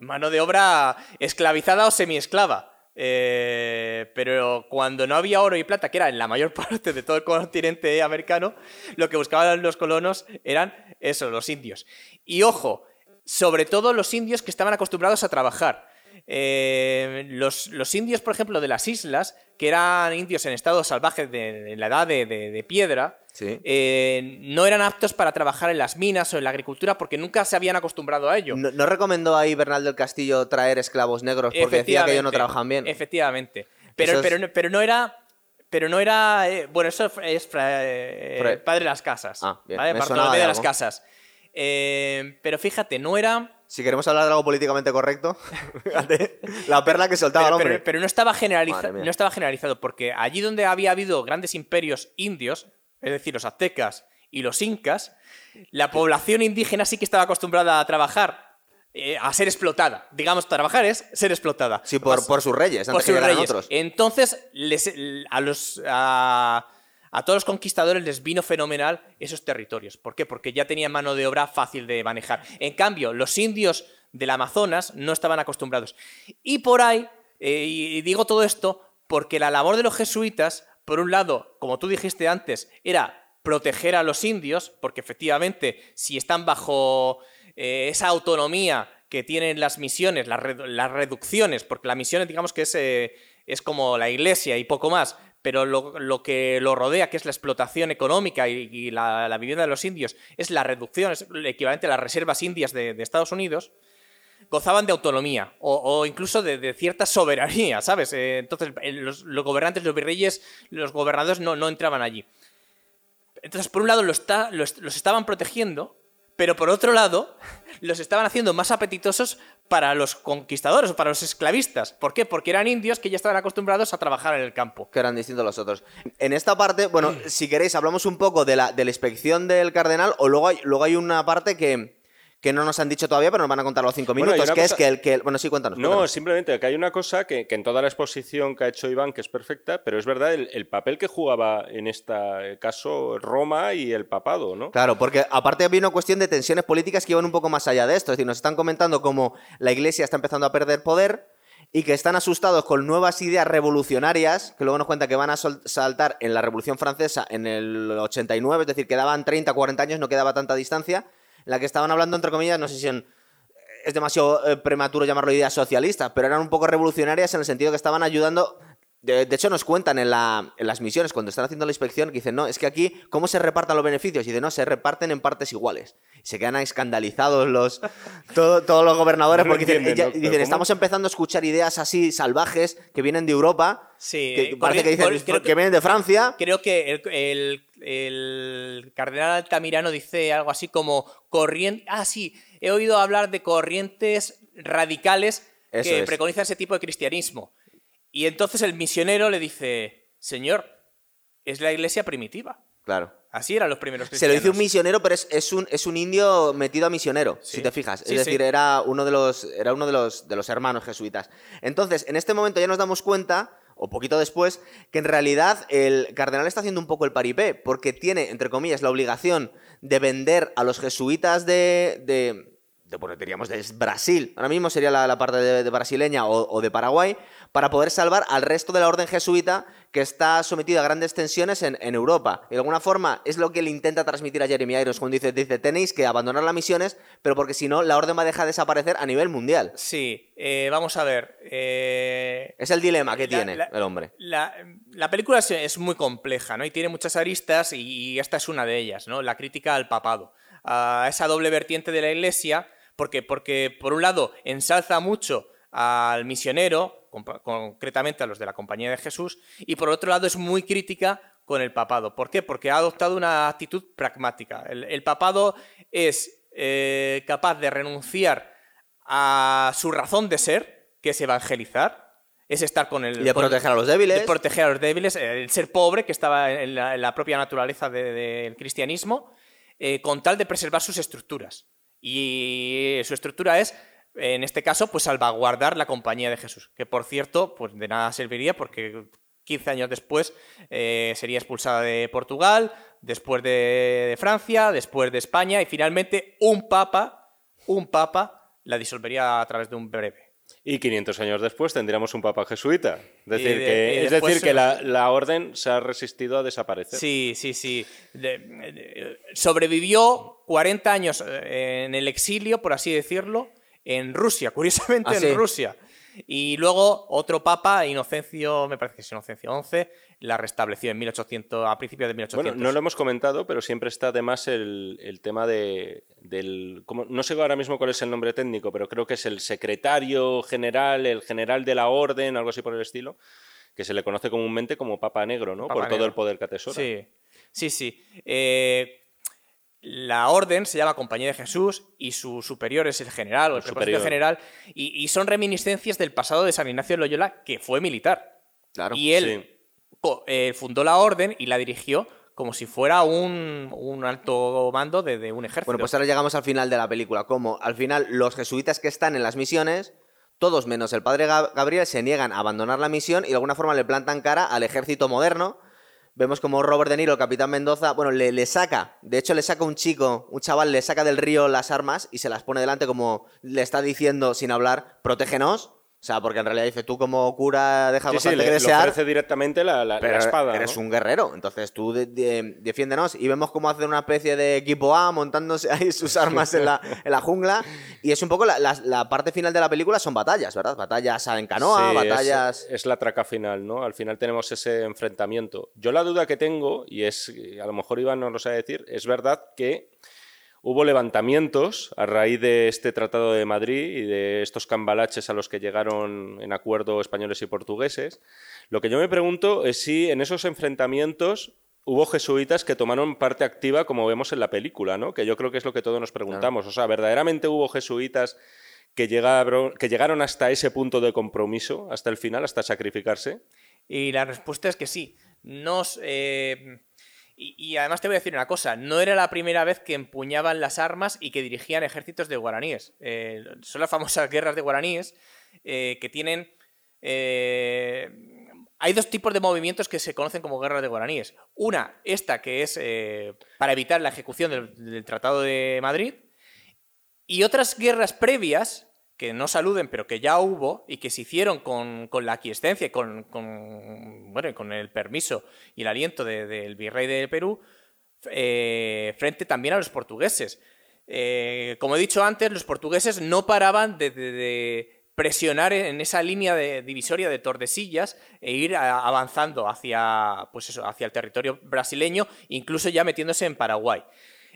Mano de obra esclavizada o semiesclava. Eh, pero cuando no había oro y plata, que era en la mayor parte de todo el continente americano, lo que buscaban los colonos eran eso, los indios. Y ojo, sobre todo los indios que estaban acostumbrados a trabajar. Eh, los, los indios, por ejemplo, de las islas, que eran indios en estado salvaje de, la edad de- de piedra, Sí. eh, no eran aptos para trabajar en las minas o en la agricultura porque nunca se habían acostumbrado a ello. ¿No, no recomendó ahí Bernal del Castillo traer esclavos negros porque decía que ellos no trabajan bien? Efectivamente. Pero, es- pero, no- pero no era. Pero no era. eh, bueno, eso es eh, padre de las casas. Ah, bien, ¿vale? me Bartolomé de de las casas. Eh, pero fíjate, no era. Si queremos hablar de algo políticamente correcto, fíjate, la perla que soltaba Pero, el hombre. pero- pero no, estaba generaliza- no estaba generalizado, porque allí donde había habido grandes imperios indios, es decir, los aztecas y los incas, la población indígena sí que estaba acostumbrada a trabajar, eh, a ser explotada. Digamos, trabajar es ser explotada. sí, por, por sus reyes, por antes que sus reyes. otros. Entonces, les- a, los, a, a todos los conquistadores les vino fenomenal esos territorios. ¿Por qué? Porque ya tenían mano de obra fácil de manejar. En cambio, los indios del Amazonas no estaban acostumbrados. Y por ahí, eh, y digo todo esto porque la labor de los jesuitas, por un lado, como tú dijiste antes, era proteger a los indios, porque efectivamente, si están bajo eh, esa autonomía que tienen las misiones, las, redu- las reducciones, porque la misión, digamos que es, eh, es como la iglesia y poco más, pero lo, que lo rodea, que es la explotación económica y, la vivienda de los indios, es la reducción, es el equivalente a las reservas indias de, de Estados Unidos, gozaban de autonomía o, incluso de, cierta soberanía, ¿sabes? Eh, entonces, los, los gobernantes, los virreyes, los gobernadores no, entraban allí. Entonces, por un lado, lo está- los, los estaban protegiendo, pero por otro lado, los estaban haciendo más apetitosos para los conquistadores o para los esclavistas. ¿Por qué? Porque eran indios que ya estaban acostumbrados a trabajar en el campo. que eran distintos los otros. En esta parte, bueno, si queréis, hablamos un poco de la, inspección del cardenal, o luego luego hay una parte que, que no nos han dicho todavía, pero nos van a contar los cinco Bueno, minutos, una que es que el que. el- Bueno, sí, cuéntanos. No, cuéntanos. simplemente que hay una cosa que, que en toda la exposición que ha hecho Iván, que es perfecta, pero es verdad el, el papel que jugaba en este caso Roma y el papado, ¿no? Claro, porque aparte había una cuestión de tensiones políticas que iban un poco más allá de esto. Es decir, nos están comentando cómo la iglesia está empezando a perder poder y que están asustados con nuevas ideas revolucionarias, que luego nos cuenta que van a saltar en la Revolución Francesa en el 89, es decir, quedaban 30, 40 años, no quedaba tanta distancia, en la que estaban hablando, entre comillas, no sé si en- es demasiado eh, prematuro llamarlo ideas socialistas, pero eran un poco revolucionarias en el sentido que estaban ayudando. De, de hecho, nos cuentan en, la- en las misiones, cuando están haciendo la inspección, que dicen, no, es que aquí, ¿cómo se repartan los beneficios? Y dicen, no, se reparten en partes iguales. Y se quedan escandalizados los, todo- todos los gobernadores No porque dicen, entienden, "Ella- ¿no? Pero dicen, estamos empezando a escuchar ideas así salvajes que vienen de Europa, Sí, que eh, parece que dicen que, que- vienen de Francia. Creo que el, el- el cardenal Altamirano dice algo así como corriente. Ah, sí, he oído hablar de corrientes radicales Eso que es. preconizan ese tipo de cristianismo. Y entonces el misionero le dice: Señor, es la iglesia primitiva. Claro. Así eran los primeros Se cristianos. lo dice un misionero, pero es, es un, es un indio metido a misionero, Sí. si te fijas. Sí, es decir, sí. era uno, de los, era uno de los, de los hermanos jesuitas. Entonces, en este momento ya nos damos cuenta, o poquito después, que en realidad el cardenal está haciendo un poco el paripé, porque tiene, entre comillas, la obligación de vender a los jesuitas de. de bueno, diríamos de Brasil, ahora mismo sería la, parte de, brasileña o de Paraguay, para poder salvar al resto de la orden jesuita que está sometido a grandes tensiones en, en Europa. Y de alguna forma es lo que le intenta transmitir a Jeremy Irons cuando dice, dice, tenéis que abandonar las misiones, pero porque si no, la orden va a dejar de desaparecer a nivel mundial. Sí, eh, vamos a ver. eh, Es el dilema que La- tiene la- el hombre. La, la película es, es muy compleja, ¿no? Y tiene muchas aristas y esta es una de ellas, ¿no? La crítica al papado. A esa doble vertiente de la iglesia, porque, porque por un lado ensalza mucho al misionero, concretamente a los de la Compañía de Jesús, y por otro lado es muy crítica con el papado. ¿Por qué? Porque ha adoptado una actitud pragmática. El, el papado es eh, capaz de renunciar a su razón de ser, que es evangelizar, es estar con el... Y de proteger a los débiles. de proteger a los débiles, el ser pobre, que estaba en la, en la propia naturaleza de- del cristianismo, eh, con tal de preservar sus estructuras. Y su estructura es, en este caso, pues salvaguardar la compañía de Jesús, que por cierto, pues de nada serviría porque 15 años después eh, sería expulsada de Portugal, después de, de Francia, después de España y finalmente un papa, un papa la disolvería a través de un breve. Y 500 años después tendríamos un papa jesuita. Es decir, de- que, es decir, que la, la orden se ha resistido a desaparecer. Sí, sí, sí. De- sobrevivió 40 años eh, en el exilio, por así decirlo, en Rusia, curiosamente ¿Ah, sí? en Rusia. Y luego otro papa, Inocencio, me parece que es Inocencio XI, la restableció en 1800, a principios de 1800. Bueno, no lo hemos comentado, pero siempre está además el, el tema de, del... Como, no sé ahora mismo cuál es el nombre técnico, pero creo que es el secretario general, el general de la orden, algo así por el estilo, que se le conoce comúnmente como Papa Negro, ¿no? Papa por Negro. todo el poder que atesora. Sí, sí, sí. Eh, la orden se llama Compañía de Jesús y su superior es el general o el, El general y, y son reminiscencias del pasado de San Ignacio de Loyola, que fue militar. Claro. Y él Sí. eh, fundó la orden y la dirigió como si fuera un, un alto mando de, de un ejército. Bueno, pues ahora llegamos al final de la película. Como al final los jesuitas que están en las misiones, todos menos el padre Gab- Gabriel, se niegan a abandonar la misión y de alguna forma le plantan cara al ejército moderno. Vemos como Robert De Niro, el capitán Mendoza, bueno, le, le saca, de hecho le saca un chico, un chaval, le saca del río las armas y se las pone delante como le está diciendo sin hablar, protégenos. O sea, porque en realidad dice, tú como cura dejas Sí, sí, bastante le, que le ofrece directamente la, la- la Pero espada. eres ¿no? un guerrero, entonces tú de- de- defiéndenos. Y vemos cómo hacen una especie de equipo A montándose ahí sus armas en la, en la jungla. Y es un poco la, la- la parte final de la película, son batallas, ¿verdad? Batallas en canoa, Sí, es- batallas. Es, la traca final, ¿no? Al final tenemos ese enfrentamiento. Yo la duda que tengo, y es, a lo mejor Iván nos lo sabe decir, es verdad que hubo levantamientos a raíz de este Tratado de Madrid y de estos cambalaches a los que llegaron en acuerdo españoles y portugueses. Lo que yo me pregunto es si en esos enfrentamientos hubo jesuitas que tomaron parte activa, como vemos en la película, ¿no? Que yo creo que es lo que todos nos preguntamos. O sea, ¿verdaderamente hubo jesuitas que llegaron, que llegaron hasta ese punto de compromiso, hasta el final, hasta sacrificarse? Y la respuesta es que sí. Nos, eh, y, además te voy a decir una cosa, no era la primera vez que empuñaban las armas y que dirigían ejércitos de guaraníes. Eh, son las famosas guerras de guaraníes eh, que tienen... eh, hay dos tipos de movimientos que se conocen como guerras de guaraníes. Una, esta que es para evitar la ejecución del Tratado de Madrid, y otras guerras previas, que no saluden, pero que ya hubo, y que se hicieron con, con la aquiescencia y con, con, bueno, con el permiso y el aliento de- del virrey de Perú, eh, frente también a los portugueses. Eh, como he dicho antes, los portugueses no paraban de, presionar en esa línea de divisoria de Tordesillas e ir avanzando hacia, pues eso, hacia el territorio brasileño, incluso ya metiéndose en Paraguay.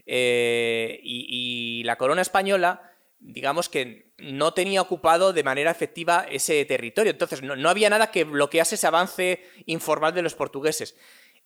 Eh, y la corona española, digamos que no tenía ocupado de manera efectiva ese territorio. Entonces, no, no había nada que bloquease ese avance informal de los portugueses.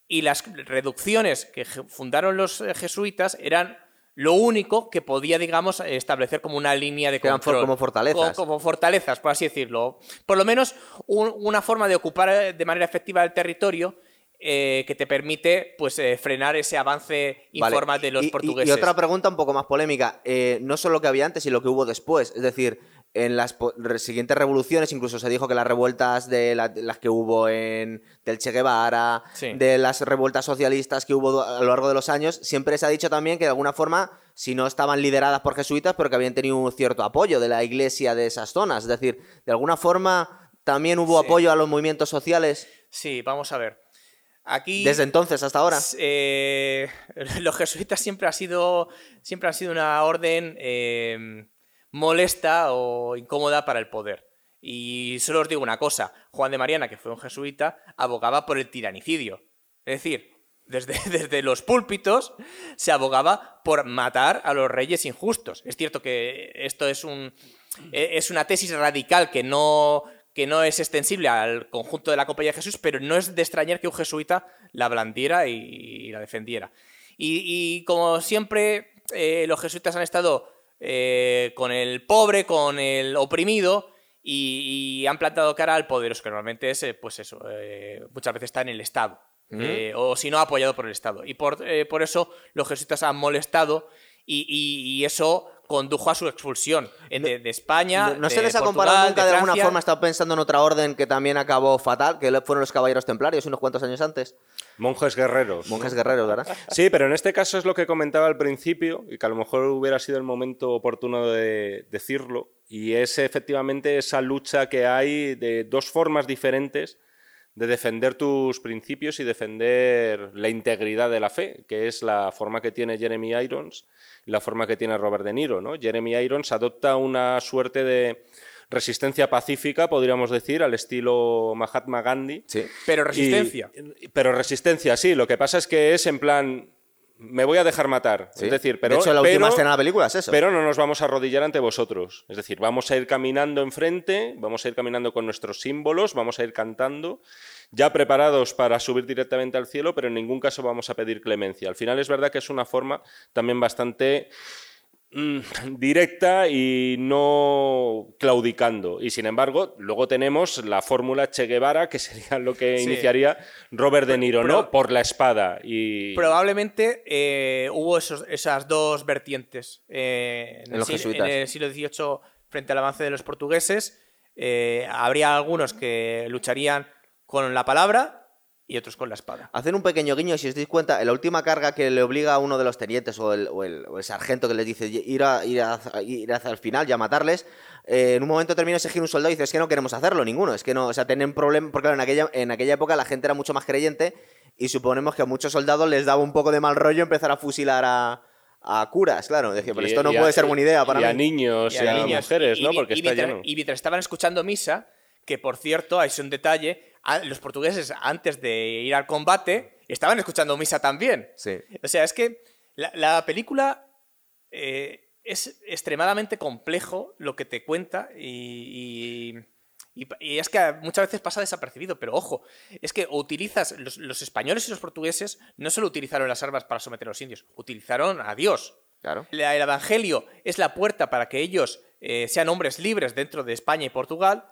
Y las reducciones que fundaron los eh, jesuitas eran lo único que podía, digamos, establecer como una línea de Que eran control. como fortalezas. Co- Como, fortalezas, por así decirlo. Por lo menos un- una forma de ocupar eh, de manera efectiva el territorio eh, que te permite pues eh, frenar ese avance Vale, informal de los y- portugueses. Y, otra pregunta un poco más polémica. eh, no solo lo que había antes y lo que hubo después. Es decir, en las siguientes revoluciones incluso se dijo que las revueltas de, la- de las que hubo en del Che Guevara, Sí. de las revueltas socialistas que hubo a lo largo de los años, siempre se ha dicho también que de alguna forma, si no estaban lideradas por jesuitas, pero que habían tenido un cierto apoyo de la iglesia de esas zonas. Es decir, de alguna forma también hubo Sí. apoyo a los movimientos sociales Sí, vamos a ver. Aquí desde entonces hasta ahora. Eh, los jesuitas siempre ha sido siempre han sido una orden eh, molesta o incómoda para el poder. Y solo os digo una cosa, Juan de Mariana, que fue un jesuita, abogaba por el tiranicidio. Es decir, desde, desde los púlpitos se abogaba por matar a los reyes injustos. Es cierto que esto es, un, e- es una tesis radical que no, que no es extensible al conjunto de la Compañía de Jesús, pero no es de extrañar que un jesuita la blandiera y, la defendiera. Y, y como siempre, eh, los jesuitas han estado eh, con el pobre, con el oprimido, y, y han plantado cara al poderoso, que normalmente es, eh, pues eso, eh, muchas veces está en el Estado. eh, o si no, apoyado por el Estado. Y por, eh, por eso los jesuitas han molestado y, y- y eso condujo a su expulsión en- de, de España. No, no se de les ha Portugal, comparado nunca de, alguna Francia. forma, he estado pensando en otra orden que también acabó fatal, que fueron los caballeros templarios unos cuantos años antes. Monjes guerreros. Monjes guerreros, ¿verdad? Sí, pero en este caso es lo que comentaba al principio y que a lo mejor hubiera sido el momento oportuno de decirlo. Y es efectivamente esa lucha que hay de dos formas diferentes de defender tus principios y defender la integridad de la fe, que es la forma que tiene Jeremy Irons la forma que tiene Robert De Niro. ¿no? Jeremy Irons adopta una suerte de resistencia pacífica, podríamos decir, al estilo Mahatma Gandhi. Sí. Pero resistencia. Y- pero resistencia, sí. Lo que pasa es que es en plan, me voy a dejar matar. Sí. Es decir, pero, de hecho, la pero- última escena de la película es eso. pero no nos vamos a arrodillar ante vosotros. Es decir, vamos a ir caminando enfrente, vamos a ir caminando con nuestros símbolos, vamos a ir cantando, ya preparados para subir directamente al cielo, pero en ningún caso vamos a pedir clemencia. Al final es verdad que es una forma también bastante directa y no claudicando. Y sin embargo, luego tenemos la fórmula Che Guevara, que sería lo que Sí. iniciaría Robert De Niro, ¿no? Por la espada. Y... Probablemente eh, hubo esos- esas dos vertientes eh, en, En el los siglo, jesuitas. en el siglo XVIII frente al avance de los portugueses. Eh, habría algunos que lucharían con la palabra y otros con la espada. Hacen un pequeño guiño, si os dais cuenta, en la última carga que le obliga a uno de los tenientes o el, o el- o el sargento que les dice ir, a, ir, a- ir hacia el final y a matarles, eh, en un momento termina ese giro un soldado y dice, es que no queremos hacerlo ninguno, es que no, o sea, tienen problemas, porque claro, en aquella, en aquella época la gente era mucho más creyente y suponemos que a muchos soldados les daba un poco de mal rollo empezar a fusilar a, a curas, claro, decía, pero esto no y a- puede ser buena idea para y mí. a niños y a, niños. mujeres, Y- ¿no? y- Porque y está mientras, lleno. y mientras estaban escuchando misa, que por cierto, hay un detalle, los portugueses antes de ir al combate estaban escuchando misa también. Sí. O sea, es que la, la película eh, es extremadamente complejo lo que te cuenta y, y- y- y es que muchas veces pasa desapercibido, pero ojo, es que utilizas, los, los españoles y los portugueses no solo utilizaron las armas para someter a los indios, utilizaron a Dios. Claro. La- el Evangelio es la puerta para que ellos eh, sean hombres libres dentro de España y Portugal,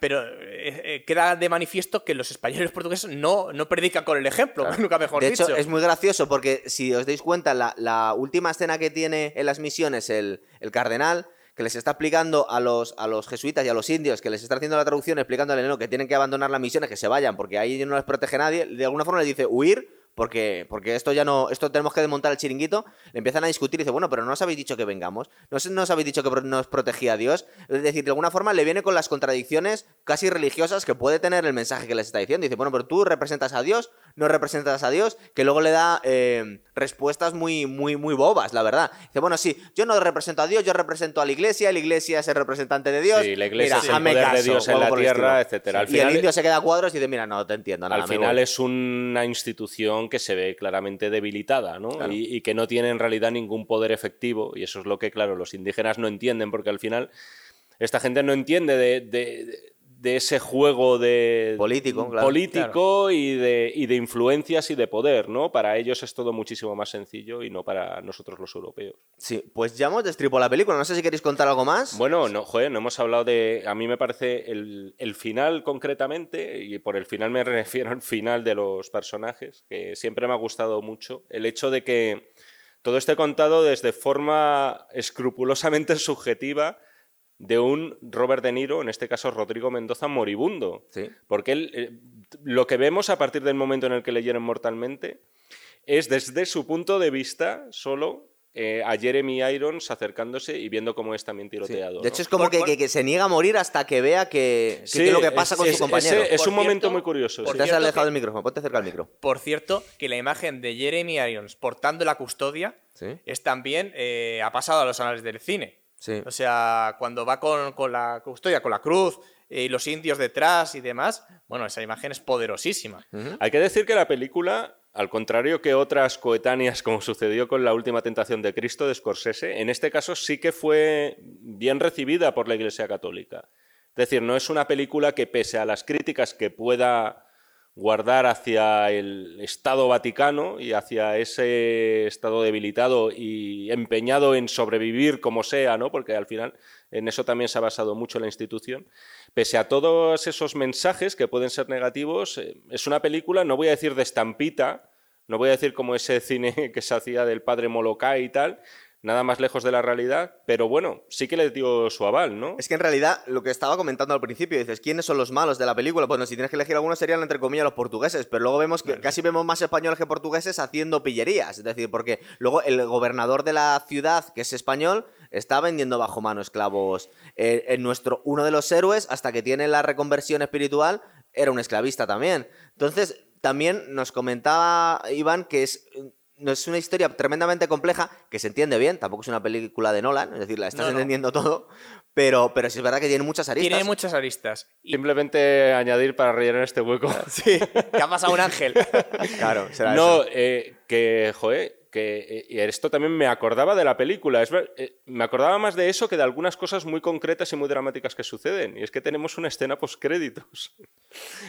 pero eh, eh, queda de manifiesto que los españoles y los portugueses no, no predican con el ejemplo, nunca mejor de dicho. hecho, es muy gracioso porque si os dais cuenta, la, la última escena que tiene en las misiones el, el cardenal, que les está explicando a los, a los jesuitas y a los indios, que les está haciendo la traducción, explicándole no, que tienen que abandonar las misiones, que se vayan, porque ahí no les protege nadie, de alguna forma les dice huir. Porque, porque esto ya no, esto tenemos que desmontar el chiringuito, le empiezan a discutir y dice, bueno, pero no os habéis dicho que vengamos, no os, habéis dicho que nos protegía Dios. Es decir, de alguna forma le viene con las contradicciones casi religiosas que puede tener el mensaje que les está diciendo. Dice, bueno, pero tú representas a Dios, no representas a Dios, que luego le da eh, respuestas muy, muy, muy bobas, la verdad. Dice, bueno, sí, yo no represento a Dios, yo represento a la iglesia, la iglesia es el representante de Dios. Sí, la iglesia Mira, es el poder de Dios en la el tierra, etcétera. Al y el final- indio se queda a cuadros y dice, mira, no te entiendo nada. Al final voy". es una institución que se ve claramente debilitada, ¿no? Claro. Y, y que no tiene en realidad ningún poder efectivo. Y eso es lo que, claro, los indígenas no entienden, porque al final esta gente no entiende de, de- de ese juego de Político, claro. político y, de, y de influencias y de poder, ¿no? Para ellos es todo muchísimo más sencillo y no para nosotros los europeos. Sí, pues ya hemos destripado la película, no sé si queréis contar algo más. Bueno, no, joder, no hemos hablado de. A mí me parece el, el final concretamente, y por el final me refiero al final de los personajes, que siempre me ha gustado mucho. El hecho de que todo esté contado desde forma escrupulosamente subjetiva de un Robert De Niro, en este caso Rodrigo Mendoza, moribundo. Sí. Porque él, eh, lo que vemos a partir del momento en el que le hieren mortalmente es desde su punto de vista solo eh, a Jeremy Irons acercándose y viendo cómo es también Sí. tiroteado. De ¿no? hecho, es como Por- que, por- que- que se niega a morir hasta que vea que, que- Sí, qué es lo que pasa es- con es- su compañero. ese- es Por un momento cierto, muy curioso. por sí. Te has cierto alejado que- del micrófono, ponte cerca del micro. Por cierto, que la imagen de Jeremy Irons portando la custodia Sí, es también eh, ha pasado a los anales del cine. Sí. O sea, cuando va con, con la custodia, con la cruz y los indios detrás y demás, bueno, esa imagen es poderosísima. Hay que decir que la película, al contrario que otras coetáneas, como sucedió con La Última Tentación de Cristo de Scorsese, en este caso sí que fue bien recibida por la Iglesia Católica. Es decir, no es una película que, pese a las críticas que pueda guardar hacia el Estado Vaticano y hacia ese Estado debilitado y empeñado en sobrevivir como sea, ¿no? porque al final en eso también se ha basado mucho la institución. Pese a todos esos mensajes que pueden ser negativos, eh, es una película, no voy a decir de estampita, no voy a decir como ese cine que se hacía del padre Molokai y tal, nada más lejos de la realidad, pero bueno, sí que le dio su aval, ¿no? Es que en realidad, lo que estaba comentando al principio, dices, ¿quiénes son los malos de la película? Bueno, si tienes que elegir algunos serían, entre comillas, los portugueses, pero luego vemos que casi vemos más españoles que portugueses haciendo pillerías. Es decir, porque luego el gobernador de la ciudad, que es español, está vendiendo bajo mano esclavos. Eh, en nuestro, uno de los héroes, hasta que tiene la reconversión espiritual, era un esclavista también. Entonces, también nos comentaba Iván que es no es una historia tremendamente compleja que se entiende bien, tampoco es una película de Nolan, es decir, la estás No, no. entendiendo todo, pero, pero sí es verdad que tiene muchas aristas. Tiene muchas aristas. Y- Simplemente añadir para rellenar este hueco. sí, que ha pasado un ángel. Claro, será No, eso. eh, que, joder, que eh, y esto también me acordaba de la película. Es eh, me acordaba más de eso que de algunas cosas muy concretas y muy dramáticas que suceden. Y es que tenemos una escena postcréditos.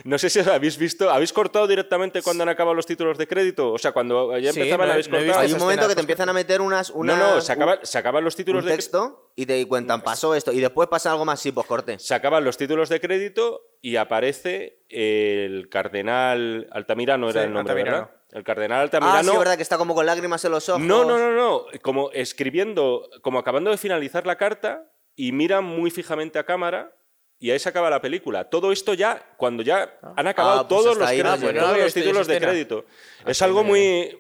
No sé si habéis visto, ¿habéis cortado directamente cuando han acabado los títulos de crédito? O sea, cuando ya Sí, empezaban, no he- habéis no cortado. Hay un momento que te empiezan a meter unas, No, unas no, se un- acaban, se acaban los títulos un de texto y te cuentan, pasó esto, y después pasa algo más, sí, pues corte. se acaban los títulos de crédito y aparece el cardenal Altamirano, era Sí, el nombre, Altamirano. ¿verdad? El cardenal Ah, Altamirano. sí, es verdad que está como con lágrimas en los ojos. No, no, no, no. Como escribiendo, como acabando de finalizar la carta y mira muy fijamente a cámara y ahí se acaba la película. Todo esto ya, cuando ya han acabado Ah, pues todos, los, ahí no todos los visto títulos de escena. crédito. Es Hasta ahí algo muy,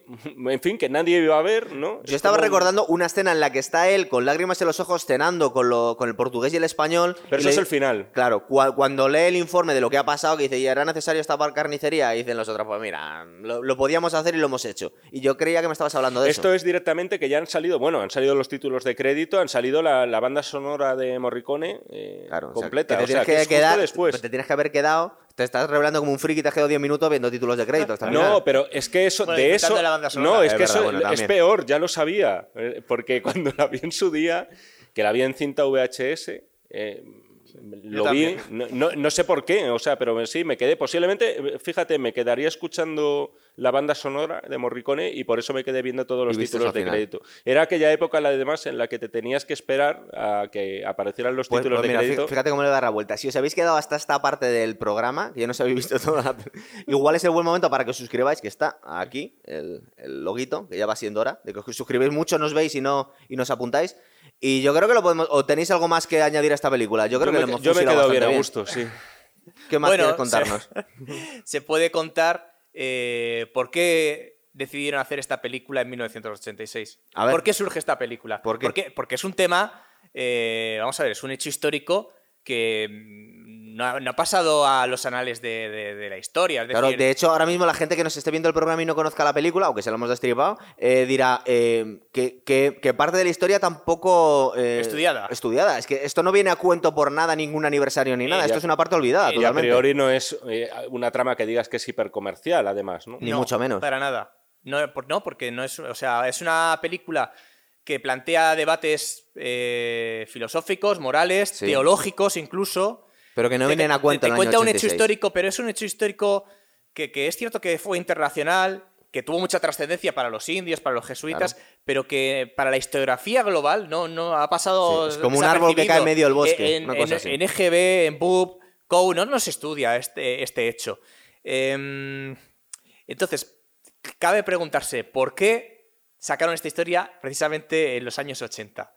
en fin, que nadie iba a ver, ¿no? Yo Es estaba como- recordando una escena en la que está él con lágrimas en los ojos cenando con, lo, con el portugués y el español. Pero eso le- es el final. Claro, cua- cuando lee el informe de lo que ha pasado, que dice, ¿y era necesario esta carnicería? Y dicen los otros, pues mira, lo, lo podíamos hacer y lo hemos hecho. Y yo creía que me estabas hablando de Esto eso. es directamente que ya han salido, bueno, han salido los títulos de crédito, han salido la, la banda sonora de Morricone eh, Claro, completa. o sea, tienes que que es justo quedar, después. te tienes que haber quedado, te estás revelando como un friki, te has quedado 10 minutos viendo títulos de crédito. hasta el final. No, pero es que eso, Bueno, de eso. la no, es Es que verdad, eso bueno, es también. peor, ya lo sabía. eh, Porque cuando la vi en su día, que la vi en cinta VHS, eh, lo vi, no, no- no sé por qué, o sea, pero sí, me quedé. Posiblemente, fíjate, me quedaría escuchando la banda sonora de Morricone y por eso me quedé viendo todos los títulos de final. crédito. Era aquella época, la demás, en la que te tenías que esperar a que aparecieran los Pues, títulos pues de mira, crédito. fíjate cómo le da la vuelta. Si os habéis quedado hasta esta parte del programa, que ya no os habéis visto toda la... Igual es el buen momento para que os suscribáis, que está aquí, el, el loguito, que ya va siendo hora, de que os suscribáis mucho, nos veis y no y nos apuntáis. Y yo creo que lo podemos... ¿O tenéis algo más que añadir a esta película? Yo creo yo que me, le hemos yo me he fusilado quedado bien a gusto, sí. ¿Qué más Bueno, quieres contarnos? Se puede contar eh, por qué decidieron hacer esta película en 1986. A ver. ¿Por qué surge esta película? ¿Por qué? Porque es un tema, eh, vamos a ver, es un hecho histórico que no ha, no ha pasado a los anales de, de- de la historia. Es Claro, decir, de hecho, ahora mismo la gente que nos esté viendo el programa y no conozca la película, aunque se la hemos destripado, eh, dirá eh, que, que- que parte de la historia tampoco... eh, Estudiada. Estudiada. Es que esto no viene a cuento por nada, ningún aniversario ni nada. ya- esto es una parte olvidada, Y a priori no es eh, una trama que digas que es hipercomercial, además, ¿no? Ni no, mucho menos. Para nada. No, por- no, porque no es. O sea, es una película que plantea debates eh, filosóficos, morales, Sí. teológicos incluso. Pero que no Te- vienen a cuento Te, cuenta un hecho 86. histórico, pero es un hecho histórico que, que es cierto que fue internacional, que tuvo mucha trascendencia para los indios, para los jesuitas, pero que para la historiografía global no, no ha pasado. Sí, es como un árbol que cae en medio del bosque, En, una cosa en- así. en EGB, en COU, no, no se estudia este, este hecho. Em, entonces, cabe preguntarse por qué sacaron esta historia precisamente en los años 80.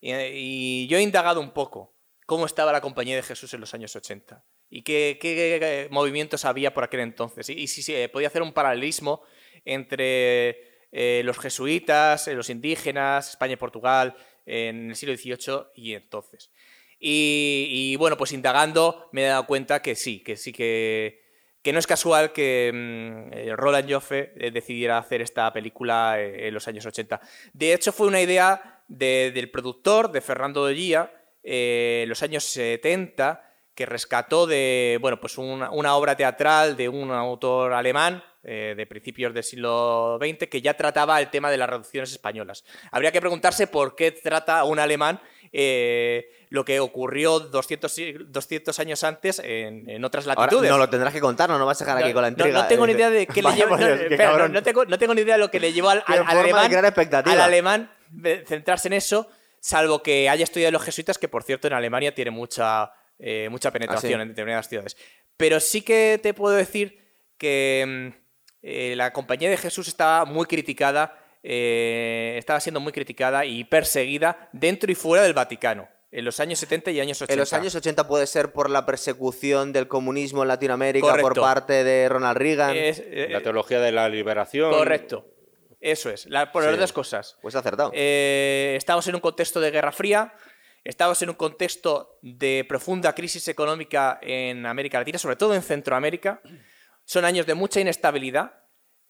Y, y yo he indagado un poco cómo estaba la Compañía de Jesús en los años 80 y qué, eh, movimientos había por aquel entonces. Y, si se podía hacer un paralelismo entre eh, los jesuitas, eh, los indígenas, España y Portugal en el siglo XVIII y entonces. Y, bueno, pues indagando me he dado cuenta que sí, que sí que, que no es casual que mm, eh, Roland Joffe eh, decidiera hacer esta película eh, en los años 80. De hecho, fue una idea de- del productor, de Fernando de Gia, eh, en los años 70, que rescató de bueno, pues una, una obra teatral de un autor alemán eh, de principios del siglo XX que ya trataba el tema de las reducciones españolas. Habría que preguntarse por qué trata un alemán eh, lo que ocurrió 200, si- 200 años antes en, en otras Ahora latitudes. no lo tendrás que contar, no nos vas a dejar aquí con la No- intriga. No, tengo ni idea de qué le Dios, no, no- no tengo, no ni idea de lo que le llevó al, al- alemán, al alemán centrarse en eso, salvo que haya estudiado los jesuitas, que por cierto en Alemania tiene mucha, eh, mucha penetración ¿Ah, sí? en determinadas ciudades. Pero sí que te puedo decir que mm, eh, la Compañía de Jesús estaba muy criticada, eh, estaba siendo muy criticada y perseguida dentro y fuera del Vaticano. En los años 70 y años 80. En los años 80 puede ser por la persecución del comunismo en Latinoamérica por parte de Ronald Reagan. Es- eh, La teología de la liberación. correcto. Eso es. la- por las Sí. dos cosas. Pues acertado. Eh, estamos en un contexto de Guerra Fría, estamos en un contexto de profunda crisis económica en América Latina, sobre todo en Centroamérica. Son años de mucha inestabilidad.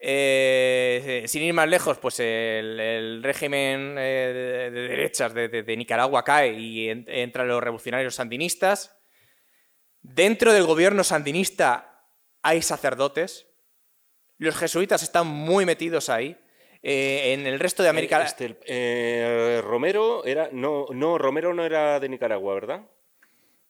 Eh, sin ir más lejos, pues el, el régimen eh, de, de derechas de, de- de Nicaragua cae y en- entran los revolucionarios sandinistas. Dentro del gobierno sandinista hay sacerdotes. Los jesuitas están muy metidos ahí. Eh, en el resto de América... Eh, este, eh, Romero era. No, no, Romero no era de Nicaragua, ¿verdad?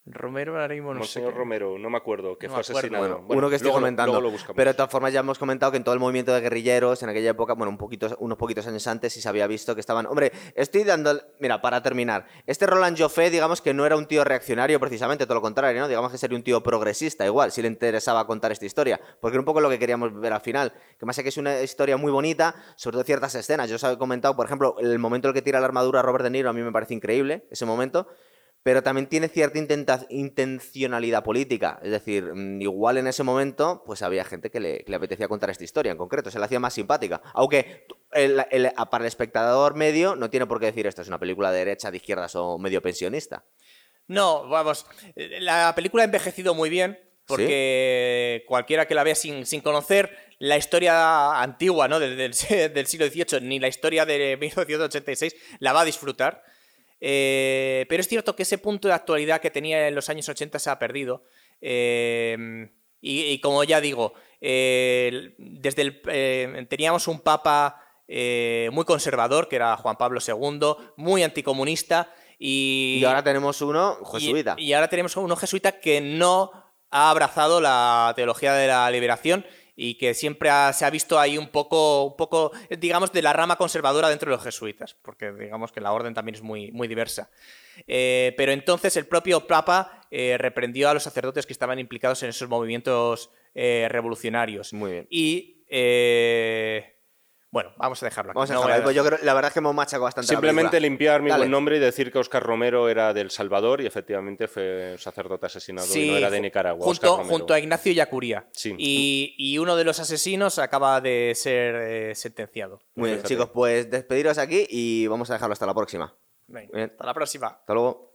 Romero ahora mismo no sé. Monseñor Romero, no me acuerdo, que No fue acuerdo. asesinado. Bueno, Bueno, uno que estoy luego comentando. luego lo pero de todas formas ya hemos comentado que en todo el movimiento de guerrilleros en aquella época, bueno, un poquito, unos poquitos años antes sí se había visto que estaban... Hombre, estoy dando... Mira, para terminar, este Roland Joffé, digamos que no era un tío reaccionario precisamente, todo lo contrario, ¿no? Digamos que sería un tío progresista, igual, si le interesaba contar esta historia. Porque era un poco lo que queríamos ver al final. Que más sé que es una historia muy bonita, sobre todo ciertas escenas. Yo os he comentado, por ejemplo, el momento en el que tira la armadura a Robert De Niro, a mí me parece increíble, ese momento pero también tiene cierta intencionalidad política. Es decir, mm, igual en ese momento, pues había gente que le, que le apetecía contar esta historia en concreto, se la hacía más simpática. Aunque el- el- para el espectador medio no tiene por qué decir esto es una película de derecha, de izquierdas o medio pensionista. No, vamos. La película ha envejecido muy bien. Porque cualquiera que la vea sin, sin conocer la historia antigua ¿no? del, del- del siglo XVIII ni la historia de 1986 la va a disfrutar. Eh, pero es cierto que ese punto de actualidad que tenía en los años 80 se ha perdido. Eh, y, y como ya digo, eh, desde el, eh, teníamos un papa eh, muy conservador, que era Juan Pablo II, muy anticomunista. Y, Y, ahora tenemos uno y- jesuita. Y, ahora tenemos uno jesuita que no ha abrazado la teología de la liberación y que siempre ha- se ha visto ahí un poco, un poco, digamos, de la rama conservadora dentro de los jesuitas, porque digamos que la orden también es muy, muy diversa. Eh, pero entonces el propio Papa eh, reprendió a los sacerdotes que estaban implicados en esos movimientos eh, revolucionarios. Muy bien. Y eh, bueno, vamos a dejarlo aquí. Vamos a dejarlo pues yo creo, la verdad es que hemos machacado bastante Simplemente limpiar mi Dale. buen nombre y decir que Oscar Romero era del Salvador y efectivamente fue un sacerdote asesinado y no era de Nicaragua. Junto, junto a Ignacio Yacuría. Sí. Y, y uno de los asesinos acaba de ser eh, sentenciado. Muy bien, Fíjate. chicos, pues despediros aquí y vamos a dejarlo hasta la próxima. Venga, Bien. hasta la próxima. Hasta luego.